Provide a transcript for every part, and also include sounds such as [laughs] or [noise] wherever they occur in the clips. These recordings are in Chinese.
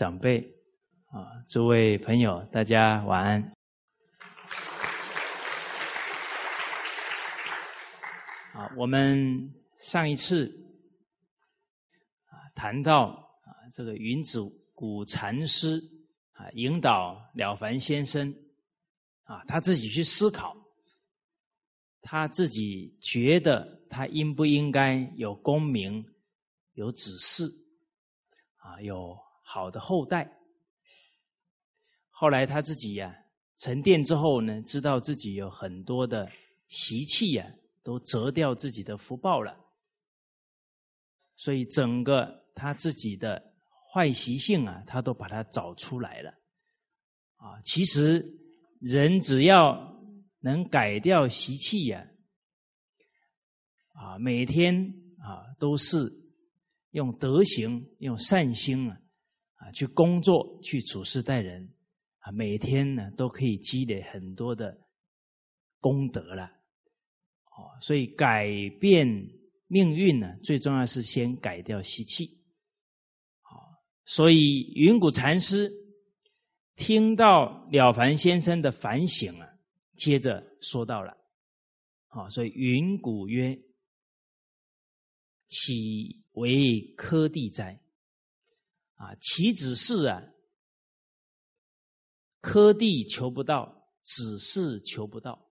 长辈啊，诸位朋友，大家晚安。啊，我们上一次啊谈到啊这个云祖古禅师啊引导了凡先生啊他自己去思考，他自己觉得他应不应该有功名，有子嗣。啊，有好的后代。后来他自己呀沉淀之后呢，知道自己有很多的习气呀，都折掉自己的福报了。所以整个他自己的坏习性啊，他都把它找出来了。啊，其实人只要能改掉习气呀，啊，每天啊都是。用德行、用善心啊，啊，去工作、去处事待人啊，每天呢都可以积累很多的功德了。哦，所以改变命运呢，最重要是先改掉习气。好，所以云谷禅师听到了凡先生的反省啊，接着说到了，好，所以云谷曰：“岂。”为科地哉？啊，岂止是啊，科地求不到，只是求不到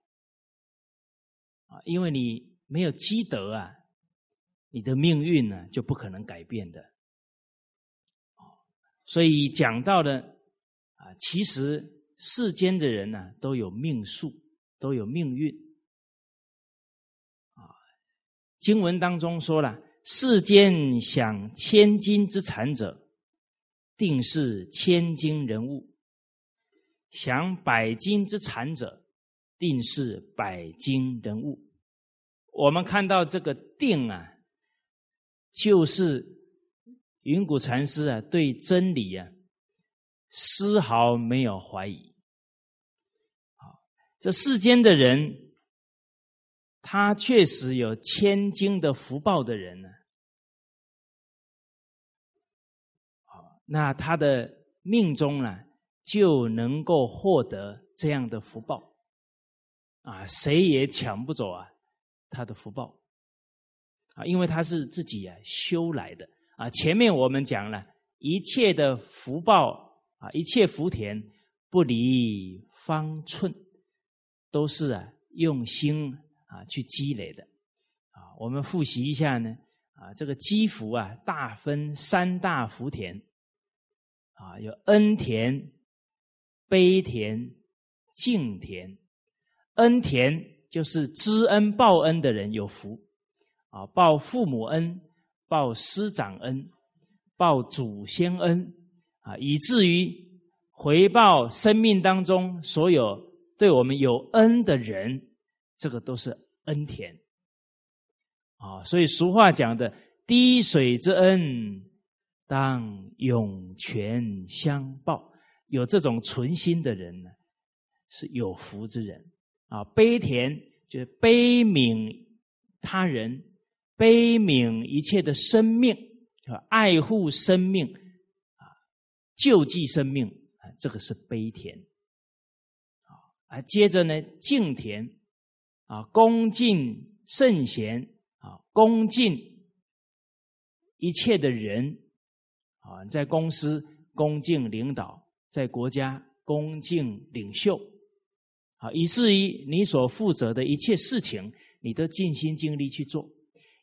啊，因为你没有积德啊，你的命运呢就不可能改变的。所以讲到的啊，其实世间的人呢都有命数，都有命运啊。经文当中说了。世间享千金之产者，定是千金人物；享百金之产者，定是百金人物。我们看到这个“定”啊，就是云谷禅师啊对真理啊丝毫没有怀疑。这世间的人。他确实有千金的福报的人呢，那他的命中呢就能够获得这样的福报，啊，谁也抢不走啊他的福报，啊，因为他是自己啊修来的啊。前面我们讲了一切的福报啊，一切福田不离方寸，都是啊用心。啊，去积累的，啊，我们复习一下呢，啊，这个积福啊，大分三大福田，啊，有恩田、悲田、敬田。恩田就是知恩报恩的人有福，啊，报父母恩、报师长恩、报祖先恩，啊，以至于回报生命当中所有对我们有恩的人。这个都是恩田啊，所以俗话讲的“滴水之恩，当涌泉相报”，有这种存心的人呢，是有福之人啊。悲田就是悲悯他人，悲悯一切的生命，爱护生命啊，救济生命啊，这个是悲田。啊，接着呢，敬田。啊，恭敬圣贤啊，恭敬一切的人啊，在公司恭敬领导，在国家恭敬领袖啊，以至于你所负责的一切事情，你都尽心尽力去做。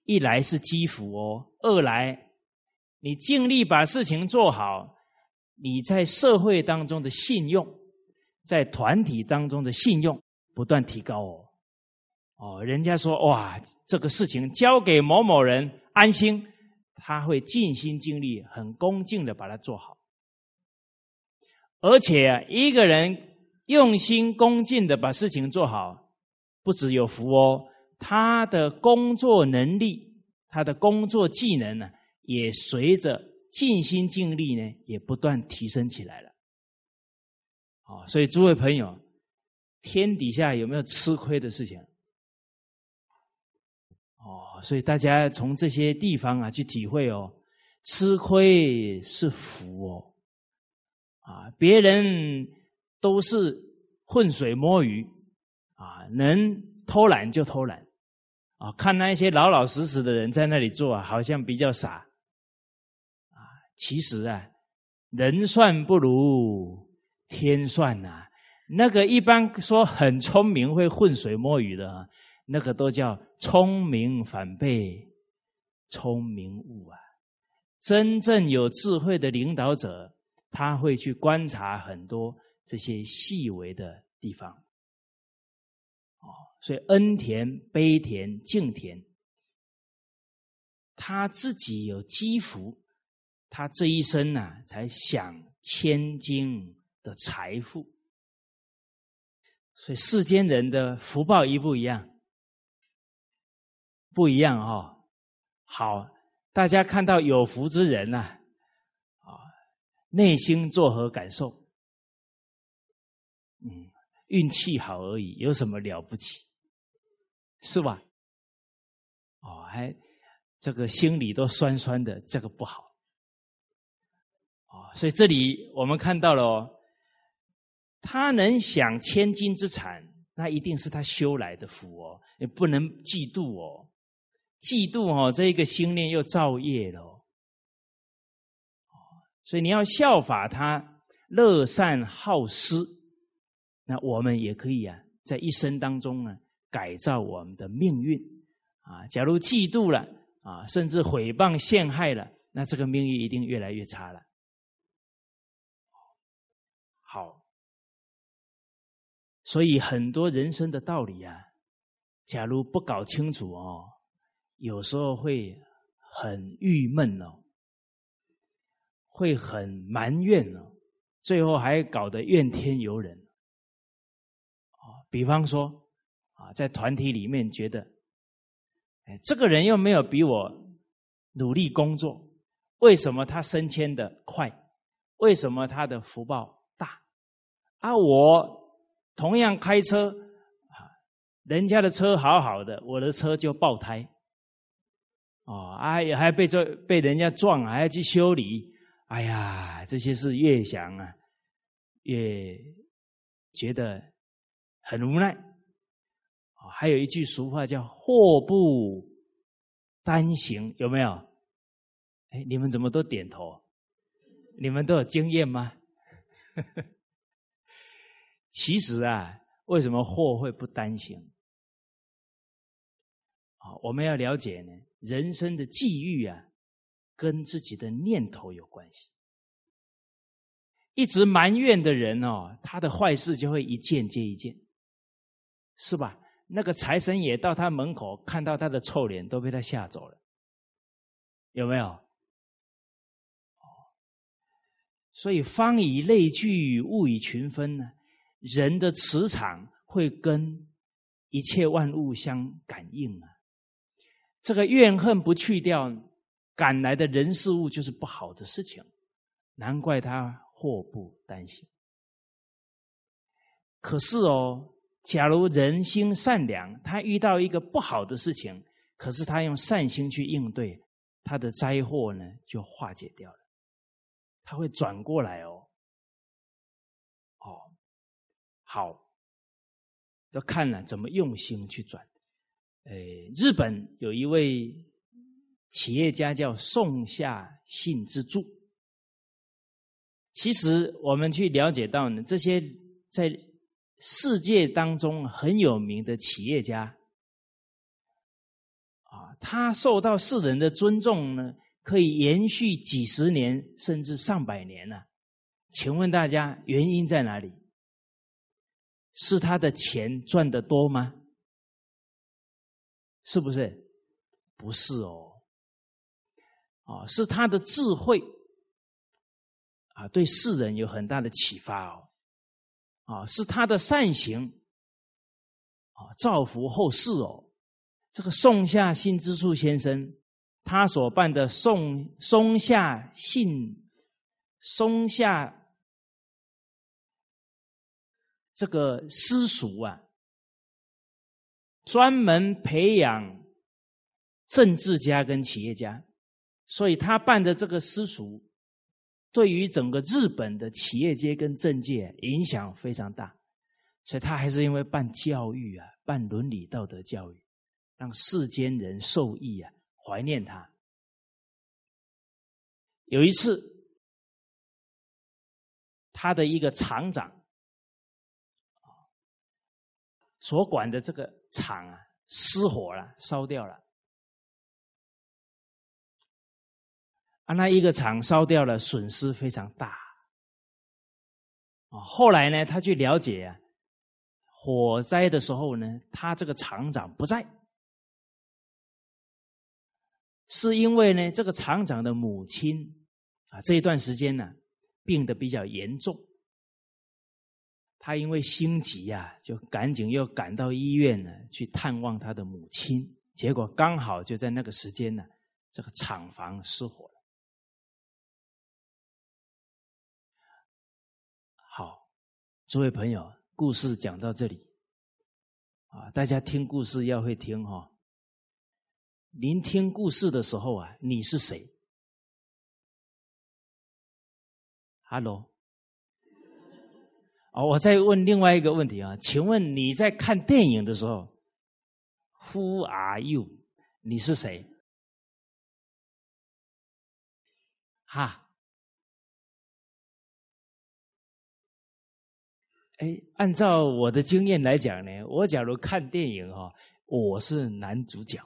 一来是积福哦，二来你尽力把事情做好，你在社会当中的信用，在团体当中的信用不断提高哦。哦，人家说哇，这个事情交给某某人安心，他会尽心尽力、很恭敬的把它做好。而且一个人用心恭敬的把事情做好，不只有福哦，他的工作能力、他的工作技能呢，也随着尽心尽力呢，也不断提升起来了。哦，所以诸位朋友，天底下有没有吃亏的事情？哦，所以大家从这些地方啊去体会哦，吃亏是福哦，啊，别人都是浑水摸鱼，啊，能偷懒就偷懒，啊，看那些老老实实的人在那里做，啊好像比较傻，啊，其实啊，人算不如天算呐，那个一般说很聪明会浑水摸鱼的，那个都叫聪明反被聪明误啊。真正有智慧的领导者，他会去观察很多这些细微的地方。哦，所以恩田、悲田、敬田，他自己有积福，他这一生呢，才享千金的财富。所以世间人的福报一不一样？不一样哦。好。大家看到有福之人呐，啊，内心作何感受？嗯，运气好而已，有什么了不起？是吧？哦，还这个心里都酸酸的，这个不好。哦，所以这里我们看到了，哦，他能享千金之产，那一定是他修来的福哦，也不能嫉妒哦。嫉妒哦，这一个心念又造业了，所以你要效法他乐善好施，那我们也可以啊，在一生当中呢，改造我们的命运啊。假如嫉妒了啊，甚至毁谤陷害了，那这个命运一定越来越差了。好，所以很多人生的道理啊，假如不搞清楚哦。有时候会很郁闷哦，会很埋怨哦，最后还搞得怨天尤人。比方说啊，在团体里面觉得，哎，这个人又没有比我努力工作，为什么他升迁的快？为什么他的福报大？啊，我同样开车啊，人家的车好好的，我的车就爆胎。哦，啊，也还被这被人家撞，还要去修理。哎呀，这些事越想啊，越觉得很无奈。哦，还有一句俗话叫“祸不单行”，有没有？哎，你们怎么都点头？你们都有经验吗？[laughs] 其实啊，为什么祸会不单行？啊，我们要了解呢。人生的际遇啊，跟自己的念头有关系。一直埋怨的人哦，他的坏事就会一件接一件，是吧？那个财神爷到他门口，看到他的臭脸，都被他吓走了，有没有？哦，所以方以类聚，物以群分呢。人的磁场会跟一切万物相感应啊。这个怨恨不去掉，赶来的人事物就是不好的事情，难怪他祸不单行。可是哦，假如人心善良，他遇到一个不好的事情，可是他用善心去应对，他的灾祸呢就化解掉了，他会转过来哦。哦，好，要看了怎么用心去转。呃，日本有一位企业家叫宋夏信之助。其实我们去了解到呢，这些在世界当中很有名的企业家，啊，他受到世人的尊重呢，可以延续几十年甚至上百年呢。请问大家，原因在哪里？是他的钱赚的多吗？是不是？不是哦，啊，是他的智慧啊，对世人有很大的启发哦，啊，是他的善行啊，造福后世哦。这个松下幸之助先生，他所办的松松下幸松下这个私塾啊。专门培养政治家跟企业家，所以他办的这个私塾，对于整个日本的企业界跟政界影响非常大。所以他还是因为办教育啊，办伦理道德教育，让世间人受益啊，怀念他。有一次，他的一个厂长所管的这个厂啊，失火了，烧掉了。啊，那一个厂烧掉了，损失非常大。啊，后来呢，他去了解啊。火灾的时候呢，他这个厂长不在，是因为呢，这个厂长的母亲啊，这一段时间呢，病得比较严重，他因为心急呀，就赶紧又赶到医院呢去探望他的母亲，结果刚好就在那个时间呢，这个厂房失火了。好，诸位朋友。故事讲到这里，啊，大家听故事要会听哈。您听故事的时候啊，你是谁？Hello，哦，我再问另外一个问题啊，请问你在看电影的时候，Who are you？你是谁？哈？哎，按照我的经验来讲呢，我假如看电影哈，我是男主角。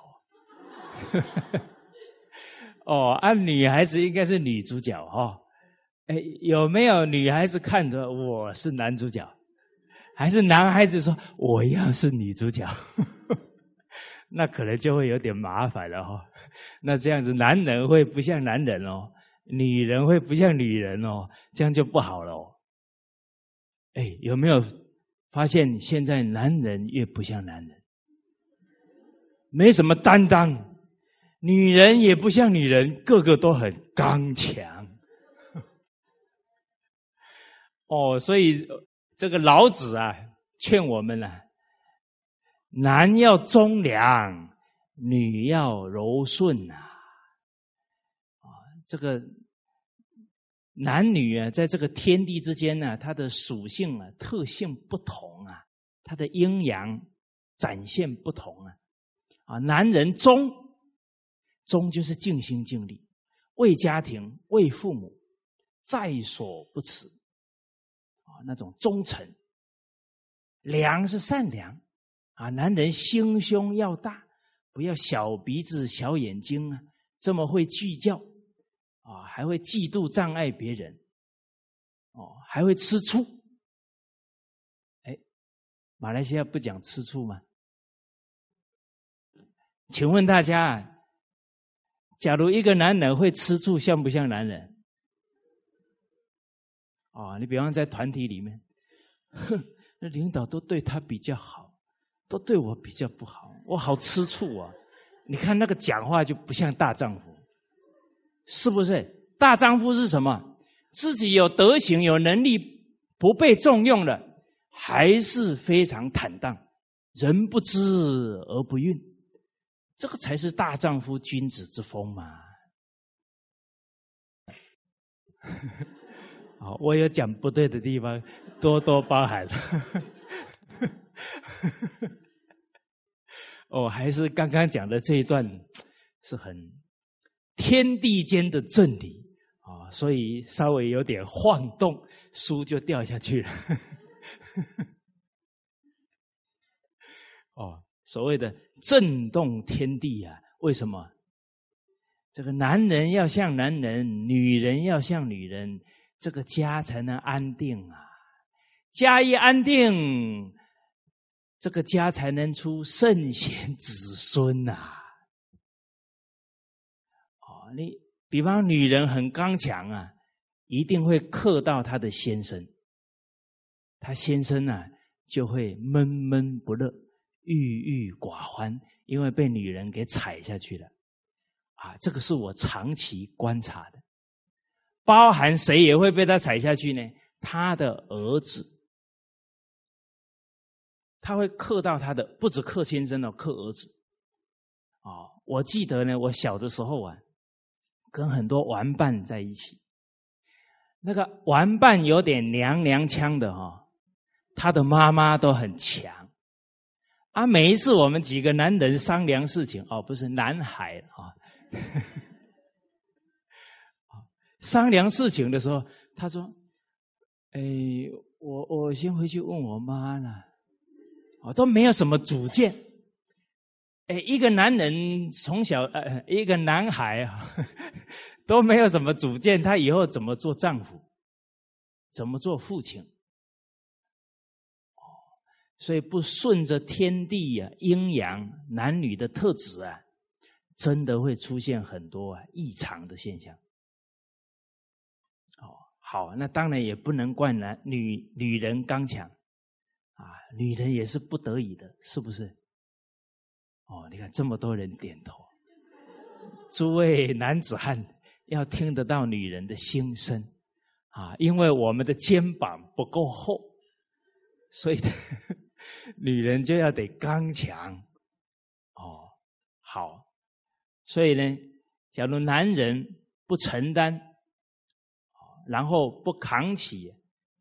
[laughs] 哦，按女孩子应该是女主角哈。哎，有没有女孩子看着我是男主角？还是男孩子说我要是女主角？[laughs] 那可能就会有点麻烦了哈。那这样子，男人会不像男人哦，女人会不像女人哦，这样就不好了哦。哎，有没有发现现在男人越不像男人，没什么担当；女人也不像女人，个个都很刚强。哦，所以这个老子啊，劝我们呢：男要忠良，女要柔顺呐。啊，这个。男女啊，在这个天地之间呢，它的属性啊、特性不同啊，它的阴阳展现不同啊。啊，男人忠，忠就是尽心尽力，为家庭、为父母，在所不辞。那种忠诚。良是善良，啊，男人心胸要大，不要小鼻子小眼睛啊，这么会计较。啊，还会嫉妒障碍别人，哦，还会吃醋。哎，马来西亚不讲吃醋吗？请问大家，假如一个男人会吃醋，像不像男人？啊，你比方在团体里面，哼，那领导都对他比较好，都对我比较不好，我好吃醋啊！你看那个讲话就不像大丈夫。是不是大丈夫是什么？自己有德行、有能力，不被重用了，还是非常坦荡，人不知而不愠，这个才是大丈夫、君子之风嘛。好，我有讲不对的地方，多多包涵。[laughs] 哦，还是刚刚讲的这一段是很。天地间的真理啊，所以稍微有点晃动，书就掉下去了。[laughs] 哦，所谓的震动天地啊，为什么？这个男人要像男人，女人要像女人，这个家才能安定啊。家一安定，这个家才能出圣贤子孙呐。你比方女人很刚强啊，一定会克到她的先生，她先生呢就会闷闷不乐、郁郁寡欢，因为被女人给踩下去了。啊，这个是我长期观察的，包含谁也会被他踩下去呢？他的儿子，他会克到他的，不止克先生哦，克儿子。啊，我记得呢，我小的时候啊。跟很多玩伴在一起。那个玩伴有点娘娘腔的哈，他的妈妈都很强。啊，每一次我们几个男人商量事情，哦，不是男孩啊，商量事情的时候，他说：“哎，我我先回去问我妈了。”我，都没有什么主见。哎，一个男人从小呃，一个男孩啊，[laughs] 都没有什么主见，他以后怎么做丈夫，怎么做父亲？所以不顺着天地啊，阴阳男女的特质啊，真的会出现很多啊异常的现象。好，那当然也不能怪男女女人刚强啊，女人也是不得已的，是不是？哦，你看这么多人点头，诸位男子汉要听得到女人的心声啊，因为我们的肩膀不够厚，所以。[laughs] 女人就要得刚强，哦，好，所以呢，假如男人不承担，然后不扛起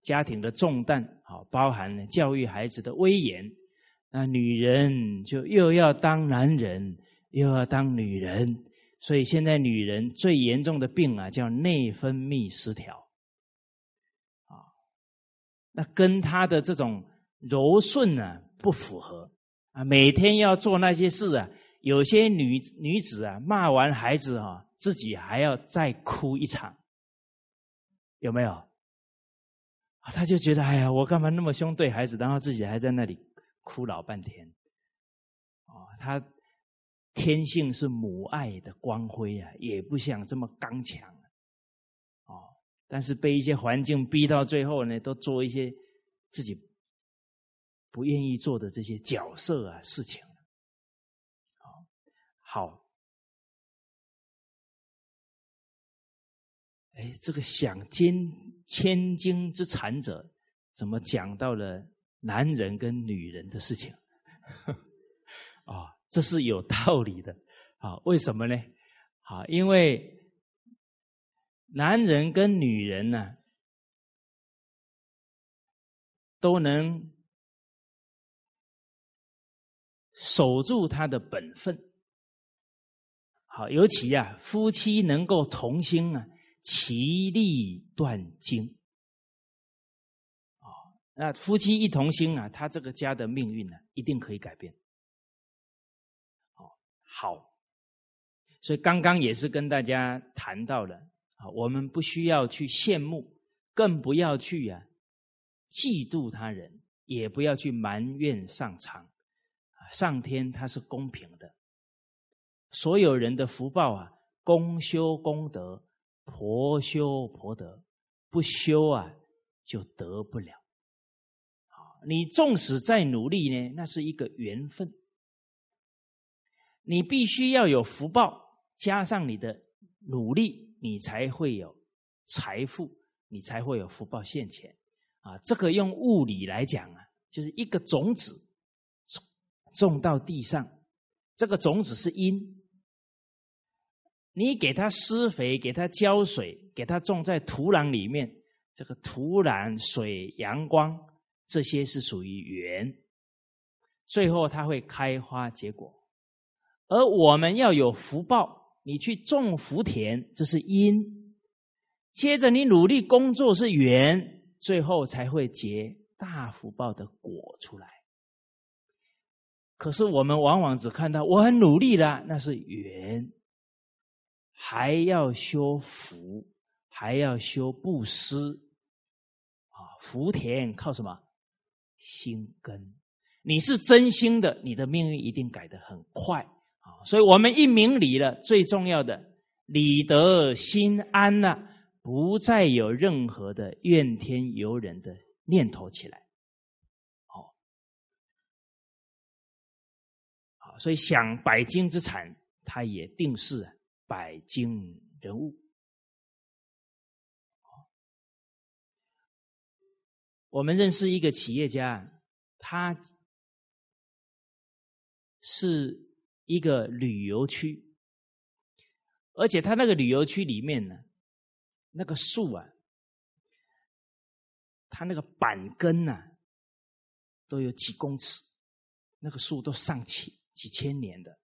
家庭的重担，好，包含教育孩子的威严，那女人就又要当男人，又要当女人，所以现在女人最严重的病啊，叫内分泌失调，啊，那跟她的这种。柔顺呢不符合。啊，每天要做那些事啊，有些女女子啊骂完孩子啊，自己还要再哭一场，有没有？啊，他就觉得哎呀，我干嘛那么凶对孩子，然后自己还在那里哭老半天，哦，他天性是母爱的光辉啊，也不想这么刚强，哦，但是被一些环境逼到最后呢，都做一些自己。不愿意做的这些角色啊，事情，好，哎，这个想兼千金之产者，怎么讲到了男人跟女人的事情？[laughs] 啊，这是有道理的啊？为什么呢？啊，因为男人跟女人呢，都能。守住他的本分，好，尤其啊，夫妻能够同心啊，其利断金。哦，那夫妻一同心啊，他这个家的命运呢，一定可以改变。哦，好，所以刚刚也是跟大家谈到了啊，我们不需要去羡慕，更不要去啊嫉妒他人，也不要去埋怨上苍。上天他是公平的，所有人的福报啊，公修功德，婆修婆得，不修啊就得不了。啊你纵使再努力呢，那是一个缘分。你必须要有福报，加上你的努力，你才会有财富，你才会有福报现前。啊，这个用物理来讲啊，就是一个种子。种到地上，这个种子是因。你给它施肥，给它浇水，给它种在土壤里面，这个土壤、水、阳光这些是属于缘。最后它会开花结果，而我们要有福报，你去种福田，这是因。接着你努力工作是缘，最后才会结大福报的果出来。可是我们往往只看到我很努力了，那是缘，还要修福，还要修布施，啊，福田靠什么？心根。你是真心的，你的命运一定改得很快啊！所以我们一明理了，最重要的理得心安了，不再有任何的怨天尤人的念头起来好。所以想百金之产，他也定是百金人物。我们认识一个企业家，他是一个旅游区，而且他那个旅游区里面呢，那个树啊，他那个板根呐，都有几公尺，那个树都上千几千年的。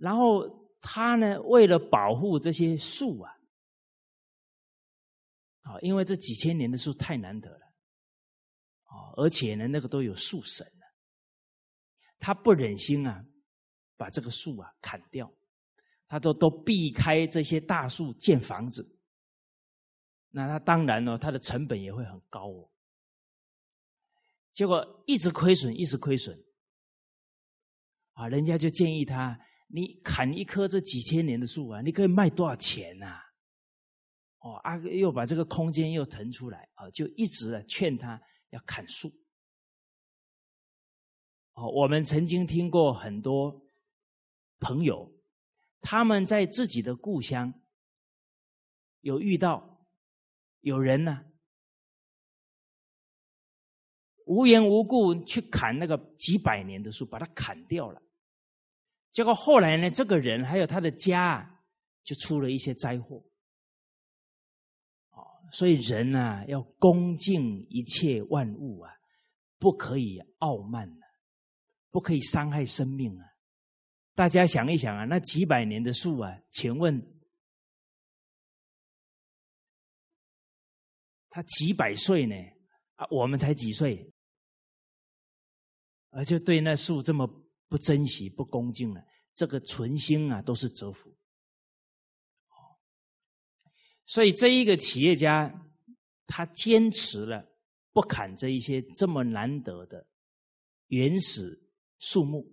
然后他呢，为了保护这些树啊，啊，因为这几千年的树太难得了，啊，而且呢，那个都有树神了，他不忍心啊，把这个树啊砍掉，他都都避开这些大树建房子，那他当然呢，他的成本也会很高哦，结果一直亏损，一直亏损，啊，人家就建议他。你砍一棵这几千年的树啊，你可以卖多少钱呐？哦，阿又把这个空间又腾出来啊，就一直啊劝他要砍树。哦，我们曾经听过很多朋友，他们在自己的故乡有遇到有人呢，无缘无故去砍那个几百年的树，把它砍掉了。结果后来呢，这个人还有他的家，就出了一些灾祸。哦，所以人呢，要恭敬一切万物啊，不可以傲慢啊，不可以伤害生命啊。大家想一想啊，那几百年的树啊，请问他几百岁呢？啊，我们才几岁，而就对那树这么。不珍惜、不恭敬了，这个存心啊，都是折福。所以这一个企业家，他坚持了不砍这一些这么难得的原始树木。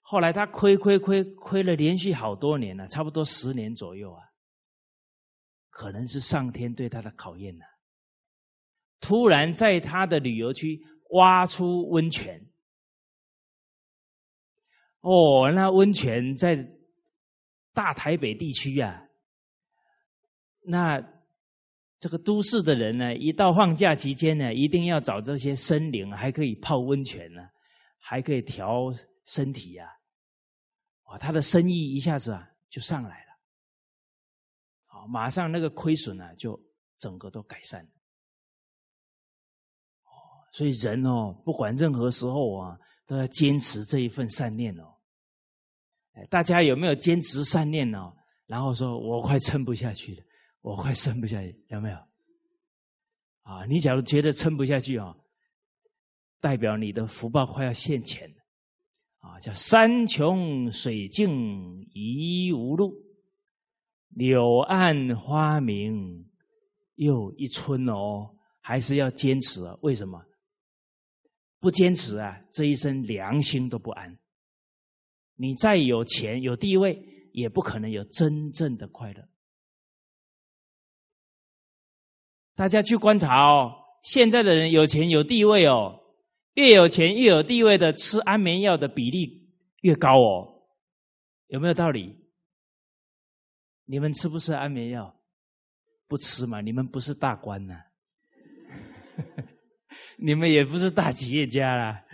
后来他亏亏亏亏了连续好多年了，差不多十年左右啊。可能是上天对他的考验呢。突然在他的旅游区挖出温泉。哦，那温泉在大台北地区呀，那这个都市的人呢，一到放假期间呢，一定要找这些森林，还可以泡温泉呢，还可以调身体呀，哇，他的生意一下子啊就上来了，好，马上那个亏损呢就整个都改善了，哦，所以人哦，不管任何时候啊。都要坚持这一份善念哦！哎大家有没有坚持善念呢？然后说我快撑不下去了，我快撑不下去，有没有？啊，你假如觉得撑不下去啊，代表你的福报快要现前了啊！叫山穷水尽疑无路，柳暗花明又一村哦，还是要坚持啊？为什么？不坚持啊，这一生良心都不安。你再有钱有地位，也不可能有真正的快乐。大家去观察哦，现在的人有钱有地位哦，越有钱越有地位的，吃安眠药的比例越高哦，有没有道理？你们吃不吃安眠药？不吃嘛，你们不是大官呐。[laughs] 你们也不是大企业家啦，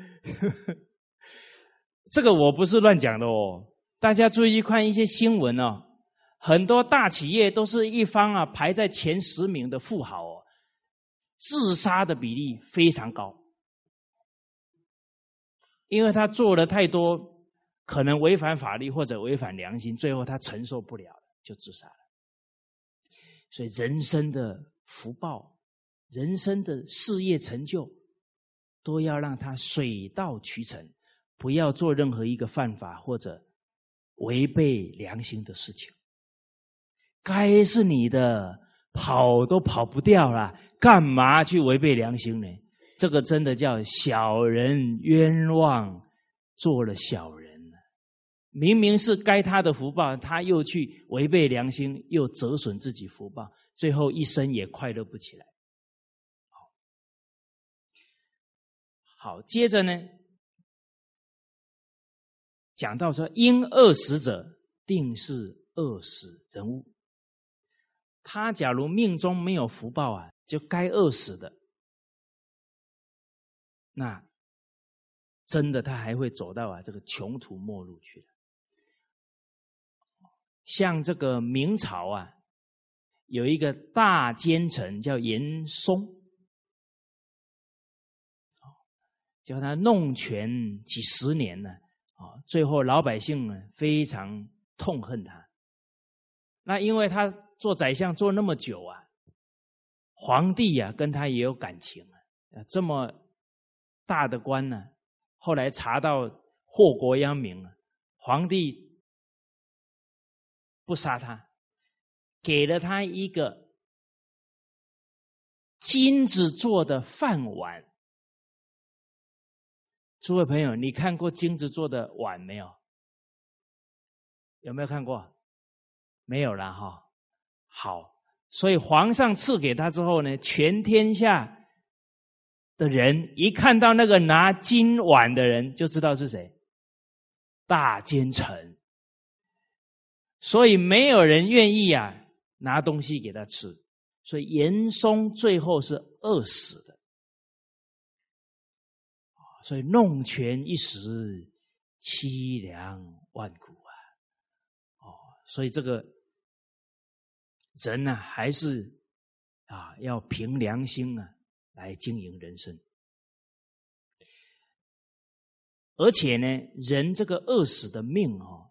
这个我不是乱讲的哦。大家注意看一些新闻哦，很多大企业都是一方啊排在前十名的富豪哦，自杀的比例非常高，因为他做了太多可能违反法律或者违反良心，最后他承受不了就自杀了。所以人生的福报。人生的事业成就，都要让他水到渠成，不要做任何一个犯法或者违背良心的事情。该是你的，跑都跑不掉了，干嘛去违背良心呢？这个真的叫小人冤枉，做了小人明明是该他的福报，他又去违背良心，又折损自己福报，最后一生也快乐不起来。好，接着呢，讲到说，因恶死者，定是恶死人物。他假如命中没有福报啊，就该饿死的。那真的他还会走到啊这个穷途末路去像这个明朝啊，有一个大奸臣叫严嵩，叫他弄权几十年呢，啊，最后老百姓呢非常痛恨他。那因为他做宰相做那么久啊，皇帝呀跟他也有感情啊，这么大的官呢，后来查到祸国殃民了，皇帝。不杀他，给了他一个金子做的饭碗。诸位朋友，你看过金子做的碗没有？有没有看过？没有了哈。好，所以皇上赐给他之后呢，全天下的人一看到那个拿金碗的人，就知道是谁，大奸臣。所以没有人愿意啊拿东西给他吃，所以严嵩最后是饿死的。所以弄权一时，凄凉万古啊！哦，所以这个人呢，还是啊要凭良心啊来经营人生，而且呢，人这个饿死的命哦。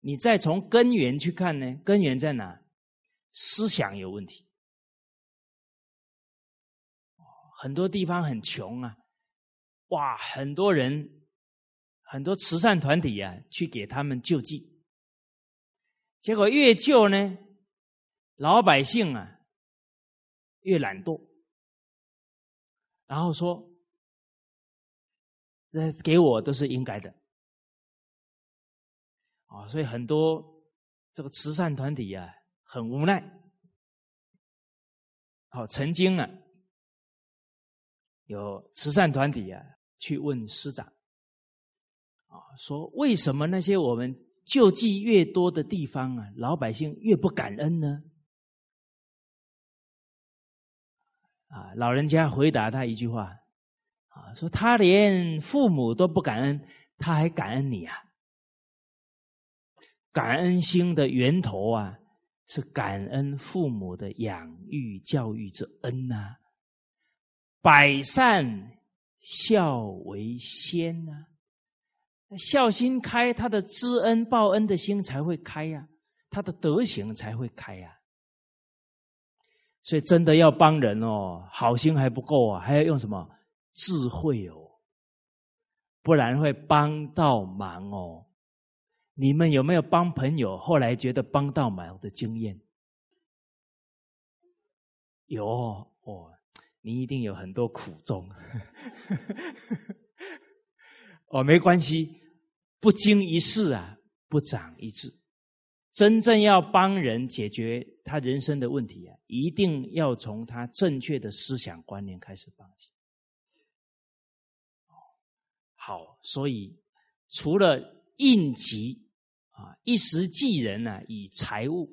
你再从根源去看呢？根源在哪？思想有问题。很多地方很穷啊，哇，很多人，很多慈善团体啊，去给他们救济。结果越救呢，老百姓啊越懒惰，然后说，这给我都是应该的。啊，所以很多这个慈善团体啊，很无奈。好，曾经啊，有慈善团体啊，去问师长，啊，说为什么那些我们救济越多的地方啊，老百姓越不感恩呢？啊，老人家回答他一句话，啊，说他连父母都不感恩，他还感恩你啊？感恩心的源头啊，是感恩父母的养育教育之恩呐。百善孝为先呐，孝心开，他的知恩报恩的心才会开呀，他的德行才会开呀。所以真的要帮人哦，好心还不够啊，还要用什么智慧哦，不然会帮到忙哦。你们有没有帮朋友后来觉得帮到忙的经验？有哦，你一定有很多苦衷。[laughs] 哦，没关系，不经一事啊，不长一智。真正要帮人解决他人生的问题啊，一定要从他正确的思想观念开始帮起。好，所以除了应急。啊，一时济人呢，以财物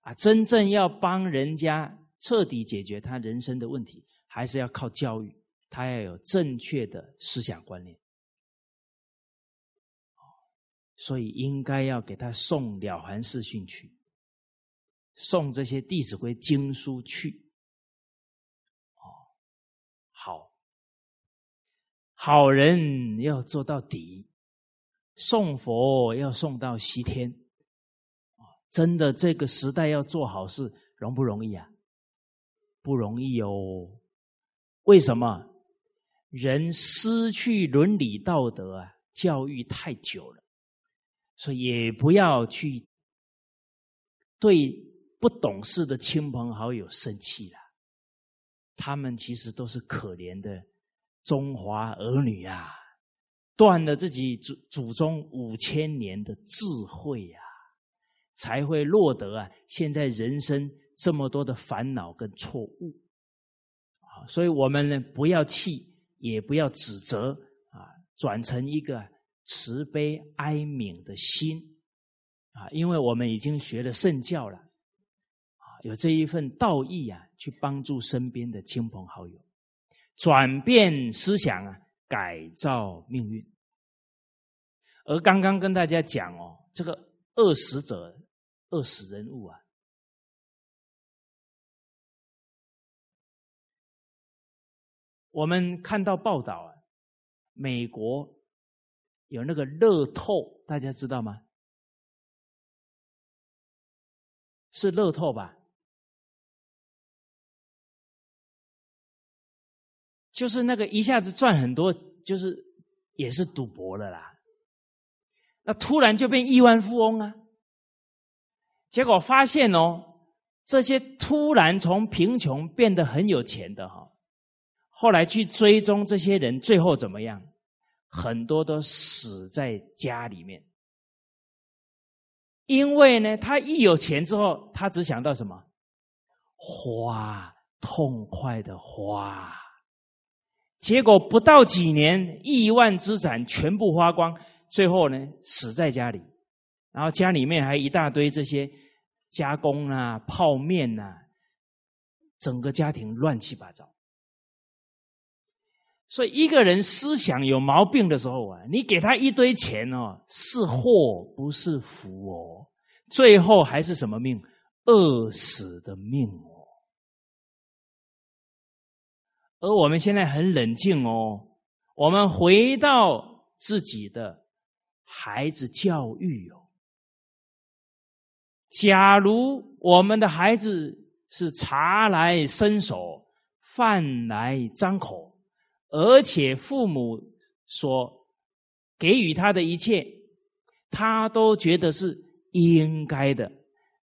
啊，真正要帮人家彻底解决他人生的问题，还是要靠教育，他要有正确的思想观念。所以应该要给他送《了凡四训》去，送这些《弟子规》经书去。哦，好，好人要做到底。送佛要送到西天，真的这个时代要做好事容不容易啊？不容易哦。为什么？人失去伦理道德啊，教育太久了，所以也不要去对不懂事的亲朋好友生气了。他们其实都是可怜的中华儿女啊。断了自己祖祖宗五千年的智慧呀，才会落得啊现在人生这么多的烦恼跟错误啊！所以我们呢不要气，也不要指责啊，转成一个慈悲哀悯的心啊！因为我们已经学了圣教了啊，有这一份道义啊，去帮助身边的亲朋好友，转变思想啊。改造命运，而刚刚跟大家讲哦，这个饿死者、饿死人物啊。我们看到报道啊，美国有那个乐透，大家知道吗？是乐透吧？就是那个一下子赚很多，就是也是赌博了啦。那突然就变亿万富翁啊！结果发现哦，这些突然从贫穷变得很有钱的哈，后来去追踪这些人，最后怎么样？很多都死在家里面，因为呢，他一有钱之后，他只想到什么？花，痛快的花。结果不到几年，亿万资产全部花光，最后呢死在家里，然后家里面还一大堆这些加工啊、泡面呐，整个家庭乱七八糟。所以一个人思想有毛病的时候啊，你给他一堆钱哦，是祸不是福哦，最后还是什么命？饿死的命哦。而我们现在很冷静哦，我们回到自己的孩子教育哦。假如我们的孩子是茶来伸手，饭来张口，而且父母所给予他的一切，他都觉得是应该的、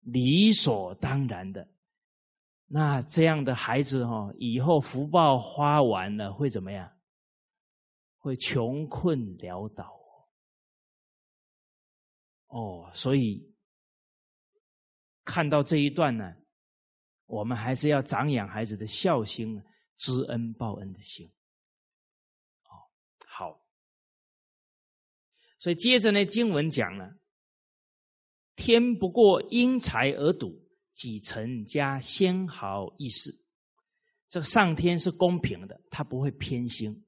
理所当然的。那这样的孩子哈，以后福报花完了会怎么样？会穷困潦倒哦。所以看到这一段呢，我们还是要长养孩子的孝心、知恩报恩的心。哦，好。所以接着呢，经文讲了：天不过因财而赌。几成加先毫意思，这个上天是公平的，他不会偏心，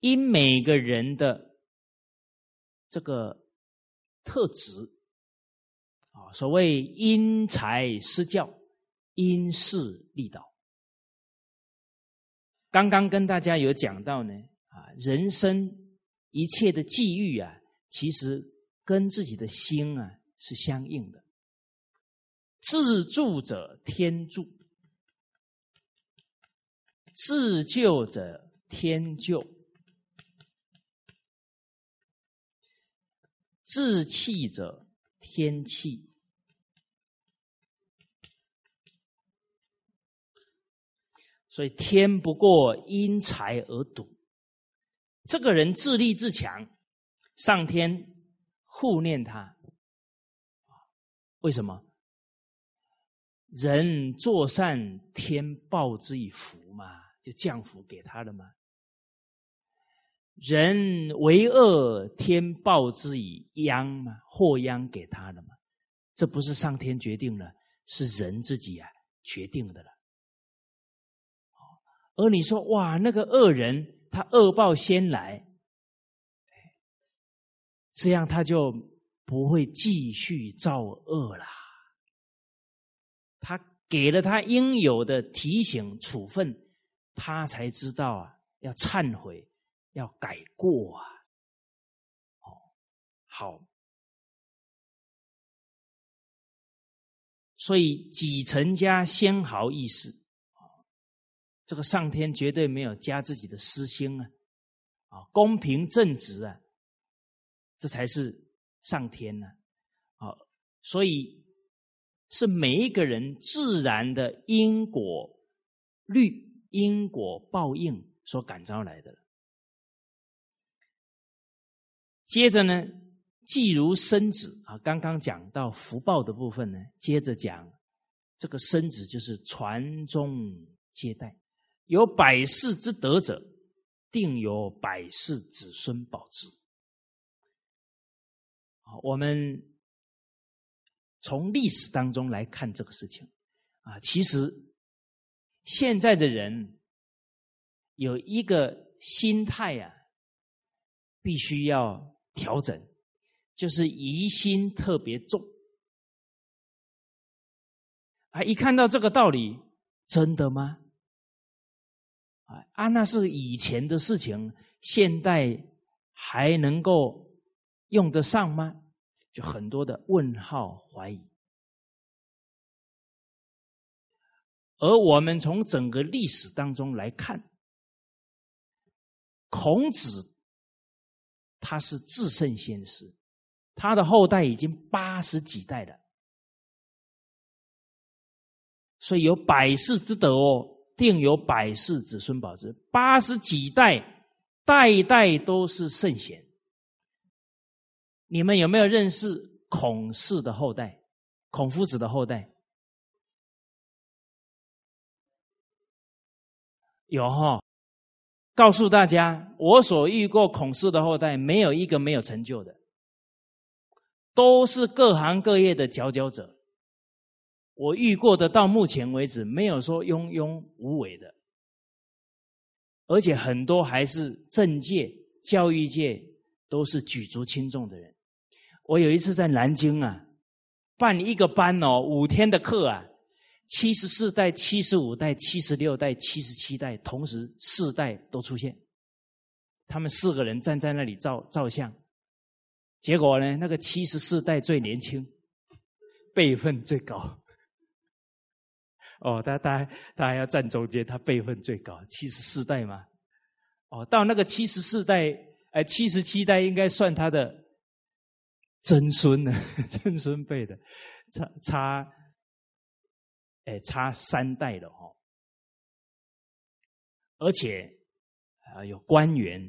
因每个人的这个特质啊，所谓因材施教，因势利导。刚刚跟大家有讲到呢，啊，人生一切的际遇啊，其实跟自己的心啊是相应的。自助者天助，自救者天救，自弃者天弃。所以天不过因财而赌，这个人自立自强，上天护念他。为什么？人做善，天报之以福嘛，就降福给他了嘛。人为恶，天报之以殃嘛，祸殃给他了嘛。这不是上天决定了，是人自己啊决定的了。而你说哇，那个恶人他恶报先来，这样他就不会继续造恶了。他给了他应有的提醒处分，他才知道啊，要忏悔，要改过啊。哦，好，所以几成家先毫意思，这个上天绝对没有加自己的私心啊，啊，公平正直啊，这才是上天呢，啊，所以。是每一个人自然的因果律、因果报应所感召来的。接着呢，既如生子啊，刚刚讲到福报的部分呢，接着讲这个生子就是传宗接代，有百世之德者，定有百世子孙保之。我们。从历史当中来看这个事情，啊，其实现在的人有一个心态呀，必须要调整，就是疑心特别重。啊，一看到这个道理，真的吗？啊，那是以前的事情，现代还能够用得上吗？就很多的问号怀疑。而我们从整个历史当中来看，孔子他是至圣先师，他的后代已经八十几代了，所以有百世之德哦。定有百世子孙保之，八十几代，代代都是圣贤。你们有没有认识孔氏的后代？孔夫子的后代？有哈？告诉大家，我所遇过孔氏的后代，没有一个没有成就的，都是各行各业的佼佼者。我遇过的，到目前为止没有说庸庸无为的，而且很多还是政界、教育界都是举足轻重的人。我有一次在南京啊，办一个班哦，五天的课啊，七十四代、七十五代、七十六代、七十七代，同时四代都出现，他们四个人站在那里照照相，结果呢，那个七十四代最年轻，辈分最高。哦，他他他还要站中间，他辈分最高，七十四代嘛。哦，到那个七十四代，哎，七十七代应该算他的曾孙呢，[laughs] 曾孙辈的，差差，哎，差三代的哦。而且啊，有官员，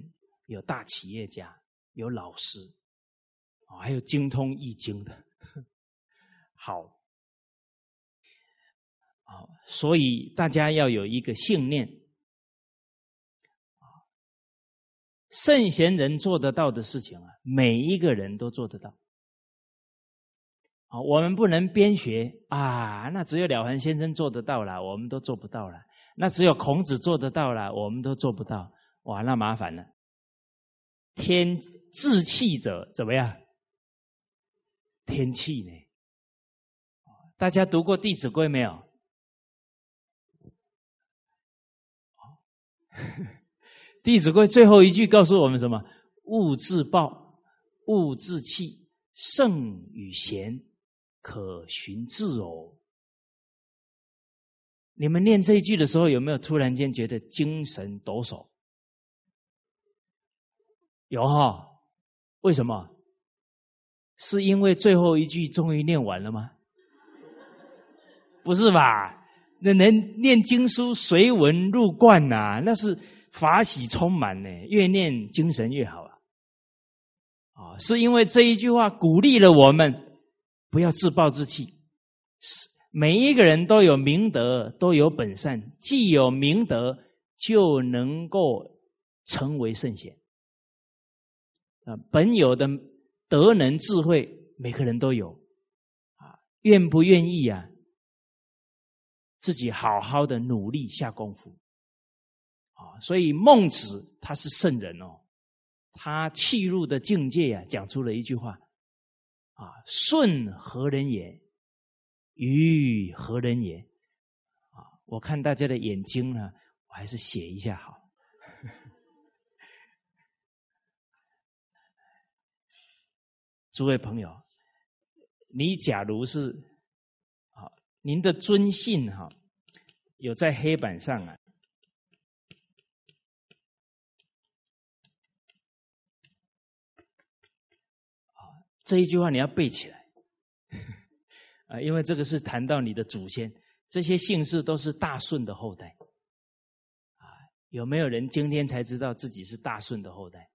有大企业家，有老师，哦，还有精通易经的，[laughs] 好。啊，所以大家要有一个信念，圣贤人做得到的事情啊，每一个人都做得到。啊，我们不能边学啊，那只有了凡先生做得到了，我们都做不到了；那只有孔子做得到了，我们都做不到。哇，那麻烦了。天志气者怎么样？天气呢？大家读过《弟子规》没有？《弟子规》最后一句告诉我们什么？物自暴，物自弃，圣与贤，可循自偶。你们念这一句的时候，有没有突然间觉得精神抖擞？有哈？为什么？是因为最后一句终于念完了吗？不是吧？那能念经书随文入贯呐，那是法喜充满呢，越念精神越好啊！啊，是因为这一句话鼓励了我们，不要自暴自弃。是每一个人都有明德，都有本善，既有明德，就能够成为圣贤。啊，本有的德能智慧，每个人都有啊，愿不愿意啊？自己好好的努力下功夫，啊，所以孟子他是圣人哦，他气入的境界呀，讲出了一句话，啊，舜何人也？禹何人也？啊，我看大家的眼睛呢，我还是写一下好。诸位朋友，你假如是。您的尊姓哈，有在黑板上啊？这一句话你要背起来 [laughs] 啊，因为这个是谈到你的祖先，这些姓氏都是大顺的后代啊。有没有人今天才知道自己是大顺的后代？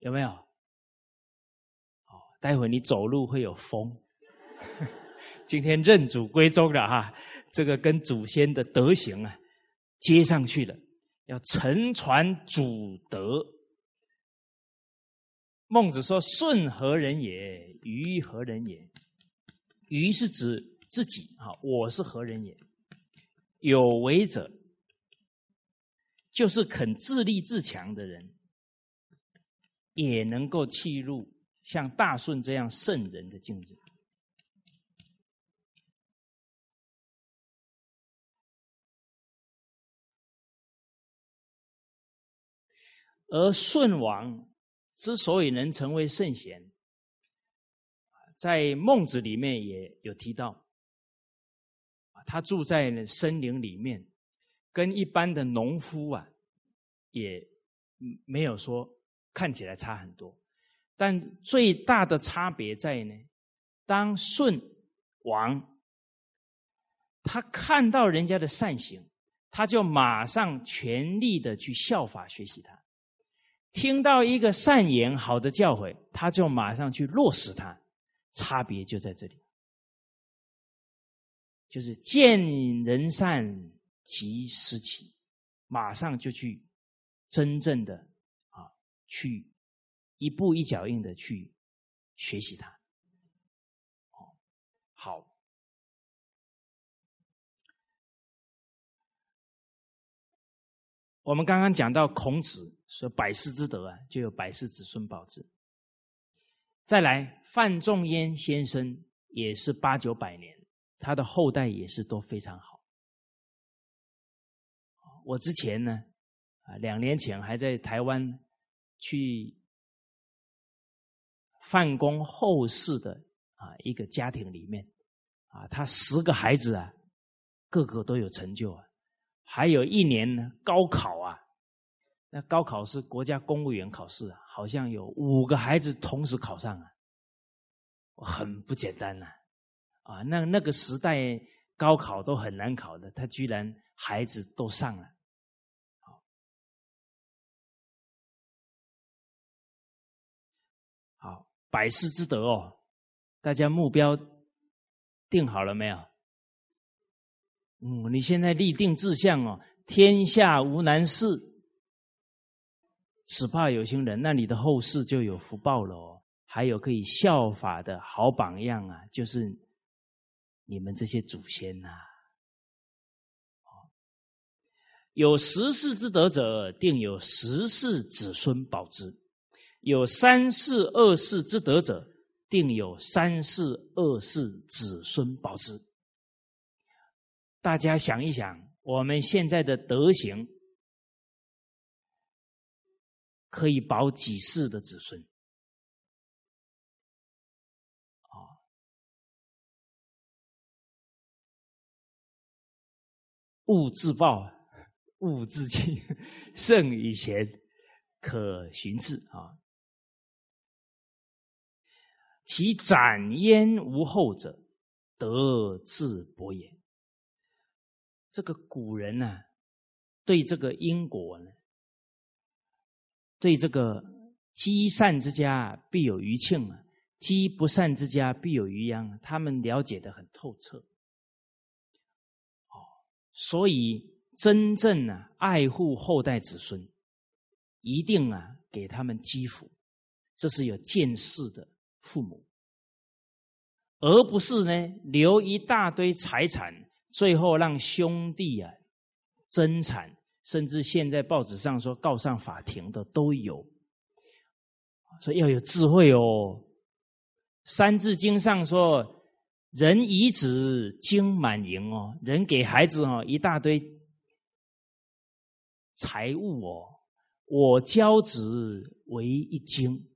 有没有？哦，待会你走路会有风。[laughs] 今天认祖归宗了哈，这个跟祖先的德行啊接上去了，要承传祖德。孟子说：“舜何人也？禹何人也？”禹是指自己啊，我是何人也？有为者，就是肯自立自强的人，也能够弃入像大顺这样圣人的境界。而舜王之所以能成为圣贤，在孟子里面也有提到，他住在森林里面，跟一般的农夫啊，也没有说看起来差很多，但最大的差别在呢，当舜王他看到人家的善行，他就马上全力的去效法学习他。听到一个善言、好的教诲，他就马上去落实它，差别就在这里，就是见人善即思齐，马上就去真正的啊，去一步一脚印的去学习它。好，我们刚刚讲到孔子。说百世之德啊，就有百世子孙保之。再来，范仲淹先生也是八九百年，他的后代也是都非常好。我之前呢，啊，两年前还在台湾去范公后世的啊一个家庭里面，啊，他十个孩子啊，个个都有成就啊，还有一年呢高考啊。那高考是国家公务员考试啊，好像有五个孩子同时考上啊，很不简单呐，啊，那那个时代高考都很难考的，他居然孩子都上了，好，百世之德哦，大家目标定好了没有？嗯，你现在立定志向哦，天下无难事。只怕有心人，那你的后世就有福报了哦。还有可以效法的好榜样啊，就是你们这些祖先呐。有十世之德者，定有十世子孙保之；有三世、二世之德者，定有三世、二世子孙保之。大家想一想，我们现在的德行。可以保几世的子孙，啊！勿自暴，勿自弃，圣与贤，可循次啊！其斩焉无后者，德自薄也。这个古人呢，对这个因果呢？对这个积善之家必有余庆啊，积不善之家必有余殃。他们了解的很透彻，哦，所以真正呢爱护后代子孙，一定啊给他们积福，这是有见识的父母，而不是呢留一大堆财产，最后让兄弟啊争产。甚至现在报纸上说告上法庭的都有，所以要有智慧哦。《三字经》上说：“人遗子，经满盈哦。”人给孩子哦一大堆财物哦。我教子为一经，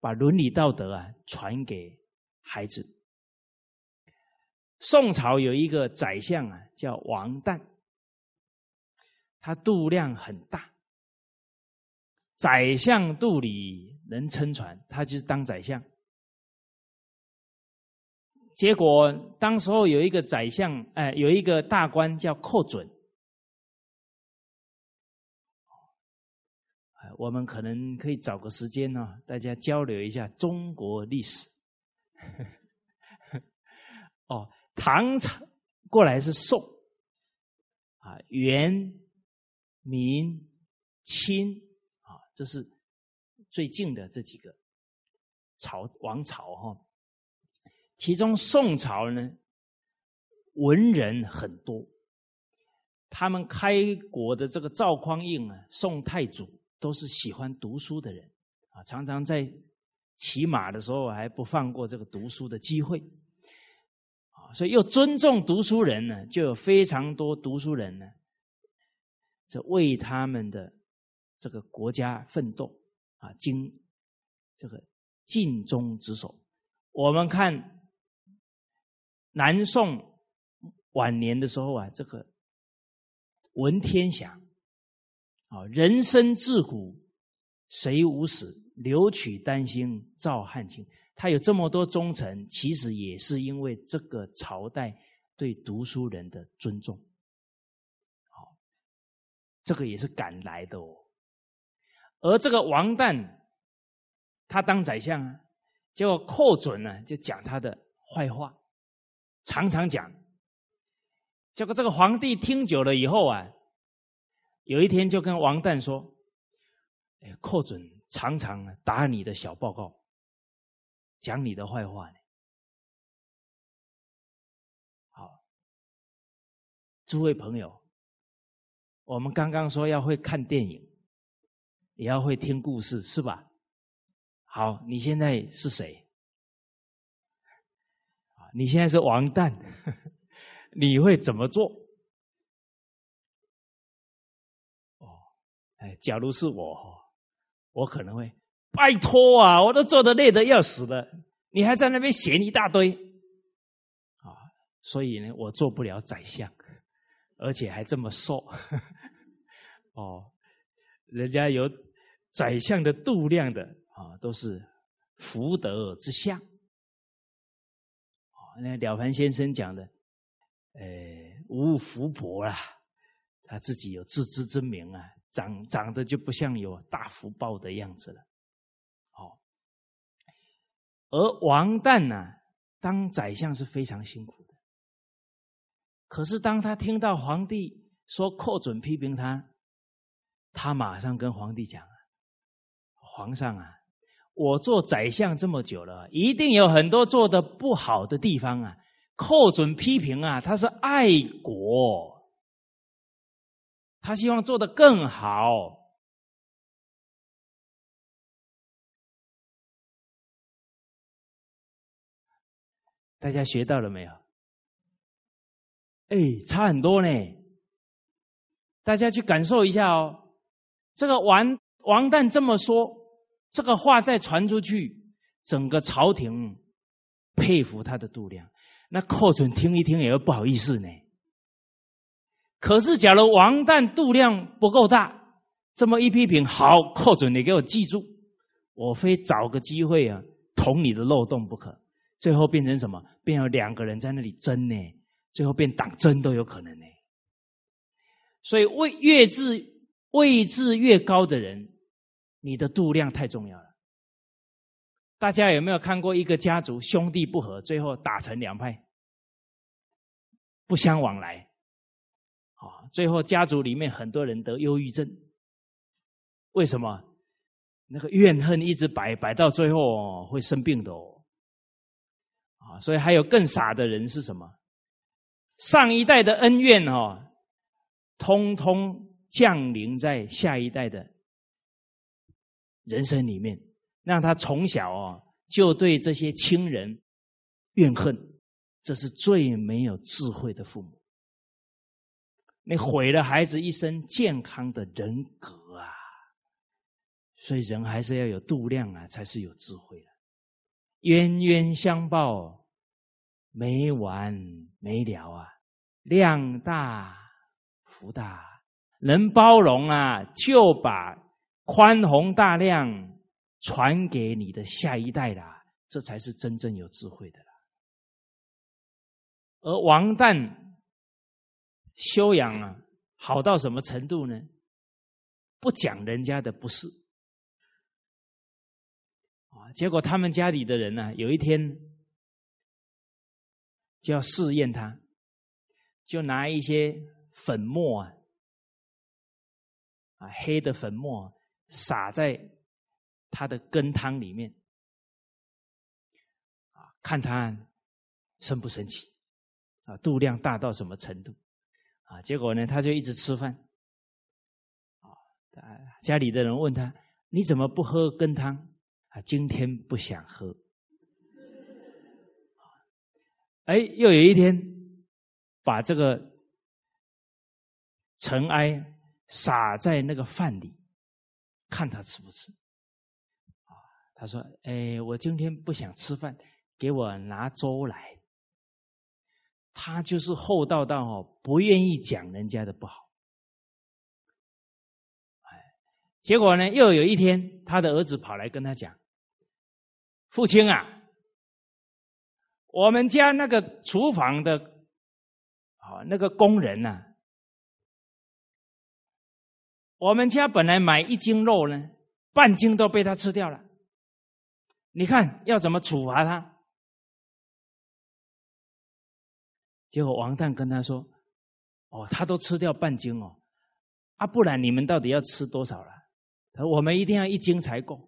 把伦理道德啊传给孩子。宋朝有一个宰相啊，叫王旦。他度量很大，宰相肚里能撑船，他就是当宰相。结果当时候有一个宰相，哎，有一个大官叫寇准，我们可能可以找个时间呢，大家交流一下中国历史。哦，唐朝过来是宋，啊，元。明、清啊，这是最近的这几个朝王朝哈。其中宋朝呢，文人很多，他们开国的这个赵匡胤啊，宋太祖都是喜欢读书的人啊，常常在骑马的时候还不放过这个读书的机会，啊，所以又尊重读书人呢，就有非常多读书人呢，这为他们的这个国家奋斗啊，经这个尽忠职守。我们看南宋晚年的时候啊，这个文天祥啊，人生自古谁无死。留取丹心照汗青，他有这么多忠臣，其实也是因为这个朝代对读书人的尊重。这个也是赶来的哦。而这个王旦，他当宰相啊，结果寇准呢就讲他的坏话，常常讲。结果这个皇帝听久了以后啊，有一天就跟王旦说：“哎，寇准。”常常打你的小报告，讲你的坏话呢。好，诸位朋友，我们刚刚说要会看电影，也要会听故事，是吧？好，你现在是谁？你现在是王旦，[laughs] 你会怎么做？哦，哎，假如是我。我可能会拜托啊！我都做的累的要死了，你还在那边闲一大堆啊！所以呢，我做不了宰相，而且还这么瘦哦。人家有宰相的度量的啊，都是福德之相。那了凡先生讲的，呃，无福薄啦，他自己有自知之明啊。长长得就不像有大福报的样子了，好。而王旦呢，当宰相是非常辛苦。可是当他听到皇帝说寇准批评他，他马上跟皇帝讲：“皇上啊，我做宰相这么久了，一定有很多做的不好的地方啊。寇准批评啊，他是爱国。”他希望做的更好，大家学到了没有？哎，差很多呢。大家去感受一下哦。这个王王旦这么说，这个话再传出去，整个朝廷佩服他的度量。那寇准听一听也会不好意思呢。可是，假如王旦度量不够大，这么一批评，好，寇准，你给我记住，我非找个机会啊，捅你的漏洞不可。最后变成什么？变成两个人在那里争呢？最后变党争都有可能呢。所以，位越智位置越高的人，你的度量太重要了。大家有没有看过一个家族兄弟不和，最后打成两派，不相往来？啊，最后家族里面很多人得忧郁症，为什么？那个怨恨一直摆摆到最后会生病的哦。啊，所以还有更傻的人是什么？上一代的恩怨哦，通通降临在下一代的人生里面，让他从小哦就对这些亲人怨恨，这是最没有智慧的父母。你毁了孩子一生健康的人格啊！所以人还是要有度量啊，才是有智慧的。冤冤相报没完没了啊！量大福大，能包容啊，就把宽宏大量传给你的下一代啦，这才是真正有智慧的啦。而王旦。修养啊，好到什么程度呢？不讲人家的不是啊。结果他们家里的人呢，有一天就要试验他，就拿一些粉末啊，黑的粉末撒在他的羹汤里面，啊，看他生不生气啊，度量大到什么程度。啊，结果呢，他就一直吃饭。啊，家里的人问他：“你怎么不喝羹汤？”啊，今天不想喝。哎，又有一天，把这个尘埃撒在那个饭里，看他吃不吃。啊，他说：“哎，我今天不想吃饭，给我拿粥来。”他就是厚道到哦，不愿意讲人家的不好。哎，结果呢，又有一天，他的儿子跑来跟他讲：“父亲啊。”我们家那个厨房的，啊，那个工人呐，我们家本来买一斤肉呢，半斤都被他吃掉了。你看要怎么处罚他？结果王旦跟他说：“哦，他都吃掉半斤哦，啊，不然你们到底要吃多少了？他说我们一定要一斤才够。”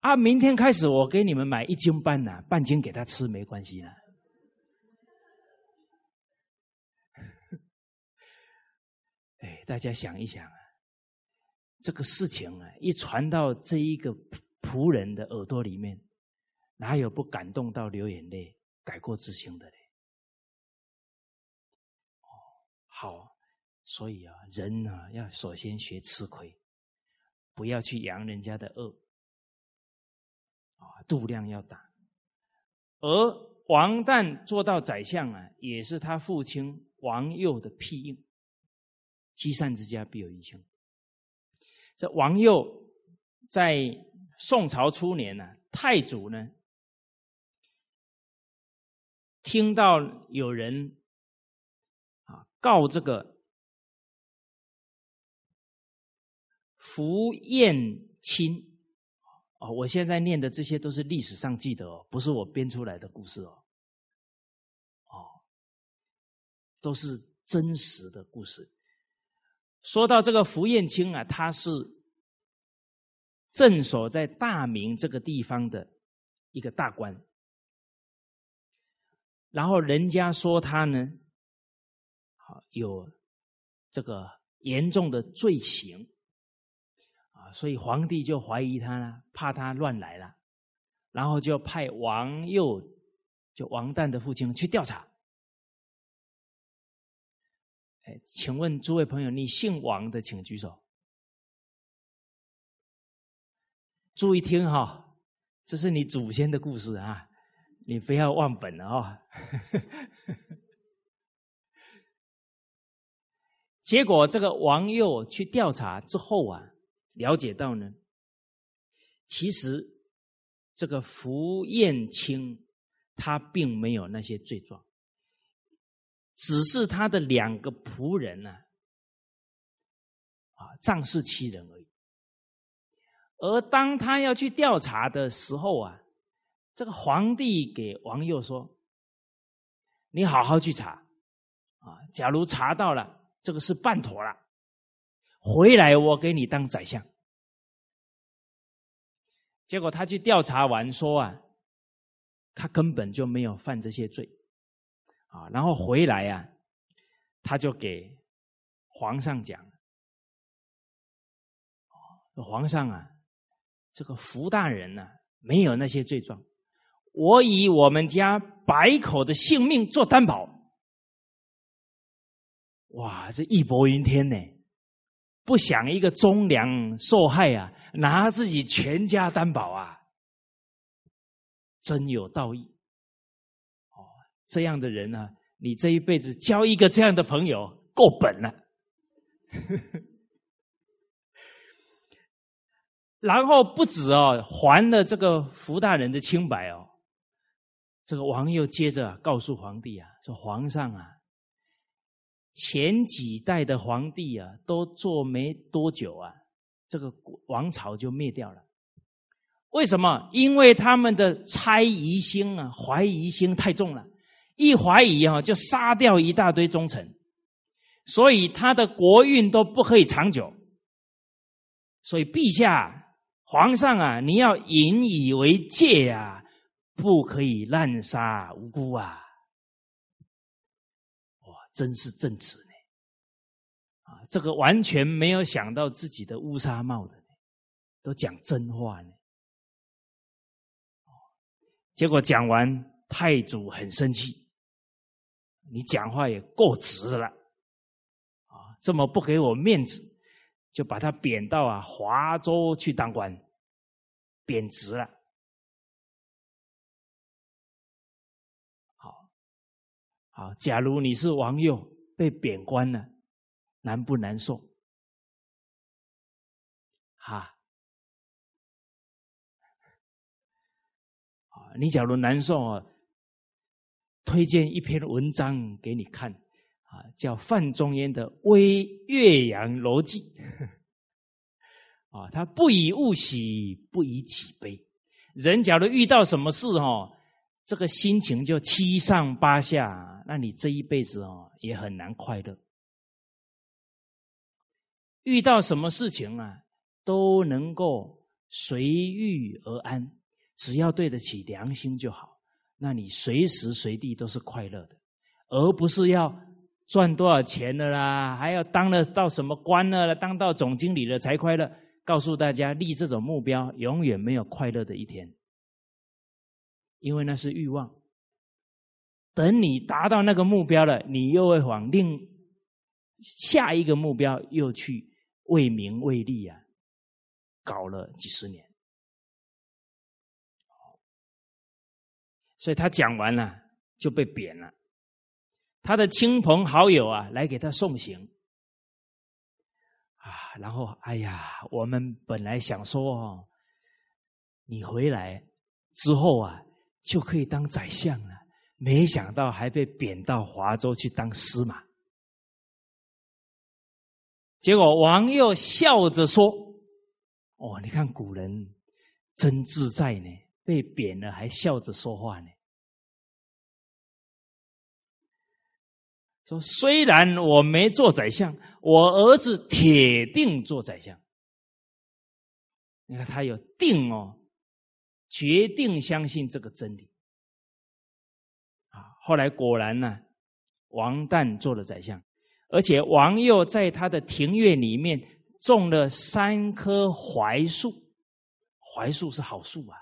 啊，明天开始我给你们买一斤半呐，半斤给他吃没关系的。[laughs] 哎，大家想一想啊，这个事情啊，一传到这一个仆人的耳朵里面，哪有不感动到流眼泪、改过自新的嘞？哦，好，所以啊，人呢要首先学吃亏，不要去扬人家的恶。啊，度量要大，而王旦做到宰相啊，也是他父亲王佑的庇应。积善之家必有余庆。这王佑在宋朝初年呢，太祖呢听到有人啊告这个符彦卿。哦，我现在念的这些都是历史上记得哦，不是我编出来的故事哦。哦，都是真实的故事。说到这个胡彦清啊，他是镇守在大明这个地方的一个大官，然后人家说他呢，好有这个严重的罪行。所以皇帝就怀疑他了，怕他乱来了，然后就派王佑，就王旦的父亲去调查。哎，请问诸位朋友，你姓王的请举手。注意听哈，这是你祖先的故事啊，你不要忘本了啊。[laughs] 结果这个王佑去调查之后啊。了解到呢，其实这个胡彦卿他并没有那些罪状，只是他的两个仆人呢，啊仗势欺人而已。而当他要去调查的时候啊，这个皇帝给王佑说：“你好好去查，啊，假如查到了这个是办妥了，回来我给你当宰相。”结果他去调查完说啊，他根本就没有犯这些罪，啊，然后回来啊，他就给皇上讲，皇上啊，这个福大人呢没有那些罪状，我以我们家百口的性命做担保，哇，这义薄云天呢。不想一个忠良受害啊，拿自己全家担保啊，真有道义。哦，这样的人呢，你这一辈子交一个这样的朋友够本了。[laughs] 然后不止哦，还了这个福大人的清白哦。这个王又接着告诉皇帝啊，说皇上啊。前几代的皇帝啊，都做没多久啊，这个王朝就灭掉了。为什么？因为他们的猜疑心啊、怀疑心太重了，一怀疑啊，就杀掉一大堆忠臣，所以他的国运都不可以长久。所以陛下、皇上啊，你要引以为戒啊，不可以滥杀无辜啊。哇真是正直，啊，这个完全没有想到自己的乌纱帽的，都讲真话呢。结果讲完，太祖很生气，你讲话也够直了，啊，这么不给我面子，就把他贬到啊华州去当官，贬职了。好，好，假如你是王佑，被贬官了，难不难受？哈。你假如难受啊，推荐一篇文章给你看啊，叫范仲淹的《微岳阳楼记 [laughs]》啊，他不以物喜，不以己悲。人假如遇到什么事哈，这个心情就七上八下，那你这一辈子哦也很难快乐。遇到什么事情啊，都能够随遇而安。只要对得起良心就好，那你随时随地都是快乐的，而不是要赚多少钱的啦，还要当了到什么官了，当到总经理了才快乐。告诉大家，立这种目标永远没有快乐的一天，因为那是欲望。等你达到那个目标了，你又会往另下一个目标又去为名为利啊，搞了几十年。所以他讲完了就被贬了，他的亲朋好友啊来给他送行，啊，然后哎呀，我们本来想说哦，你回来之后啊就可以当宰相了，没想到还被贬到华州去当司马。结果王又笑着说：“哦，你看古人真自在呢。”被贬了还笑着说话呢，说虽然我没做宰相，我儿子铁定做宰相。你看他有定哦，决定相信这个真理啊。后来果然呢，王旦做了宰相，而且王佑在他的庭院里面种了三棵槐树，槐树是好树啊。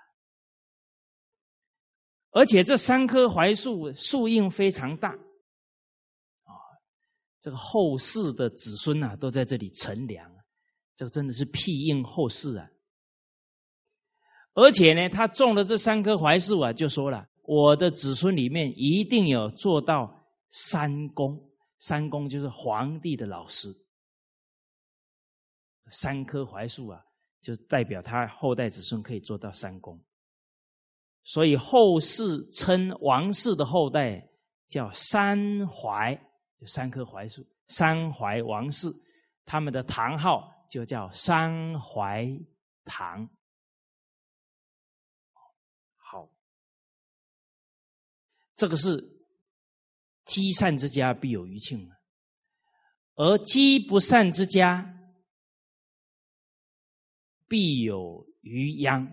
而且这三棵槐树树荫非常大，啊，这个后世的子孙呐都在这里乘凉，这个真的是庇荫后世啊。而且呢，他种了这三棵槐树啊，就说了，我的子孙里面一定有做到三公，三公就是皇帝的老师。三棵槐树啊，就代表他后代子孙可以做到三公。所以后世称王氏的后代叫三槐，就三棵槐树，三槐王氏，他们的堂号就叫三槐堂。好，这个是积善之家必有余庆，而积不善之家必有余殃。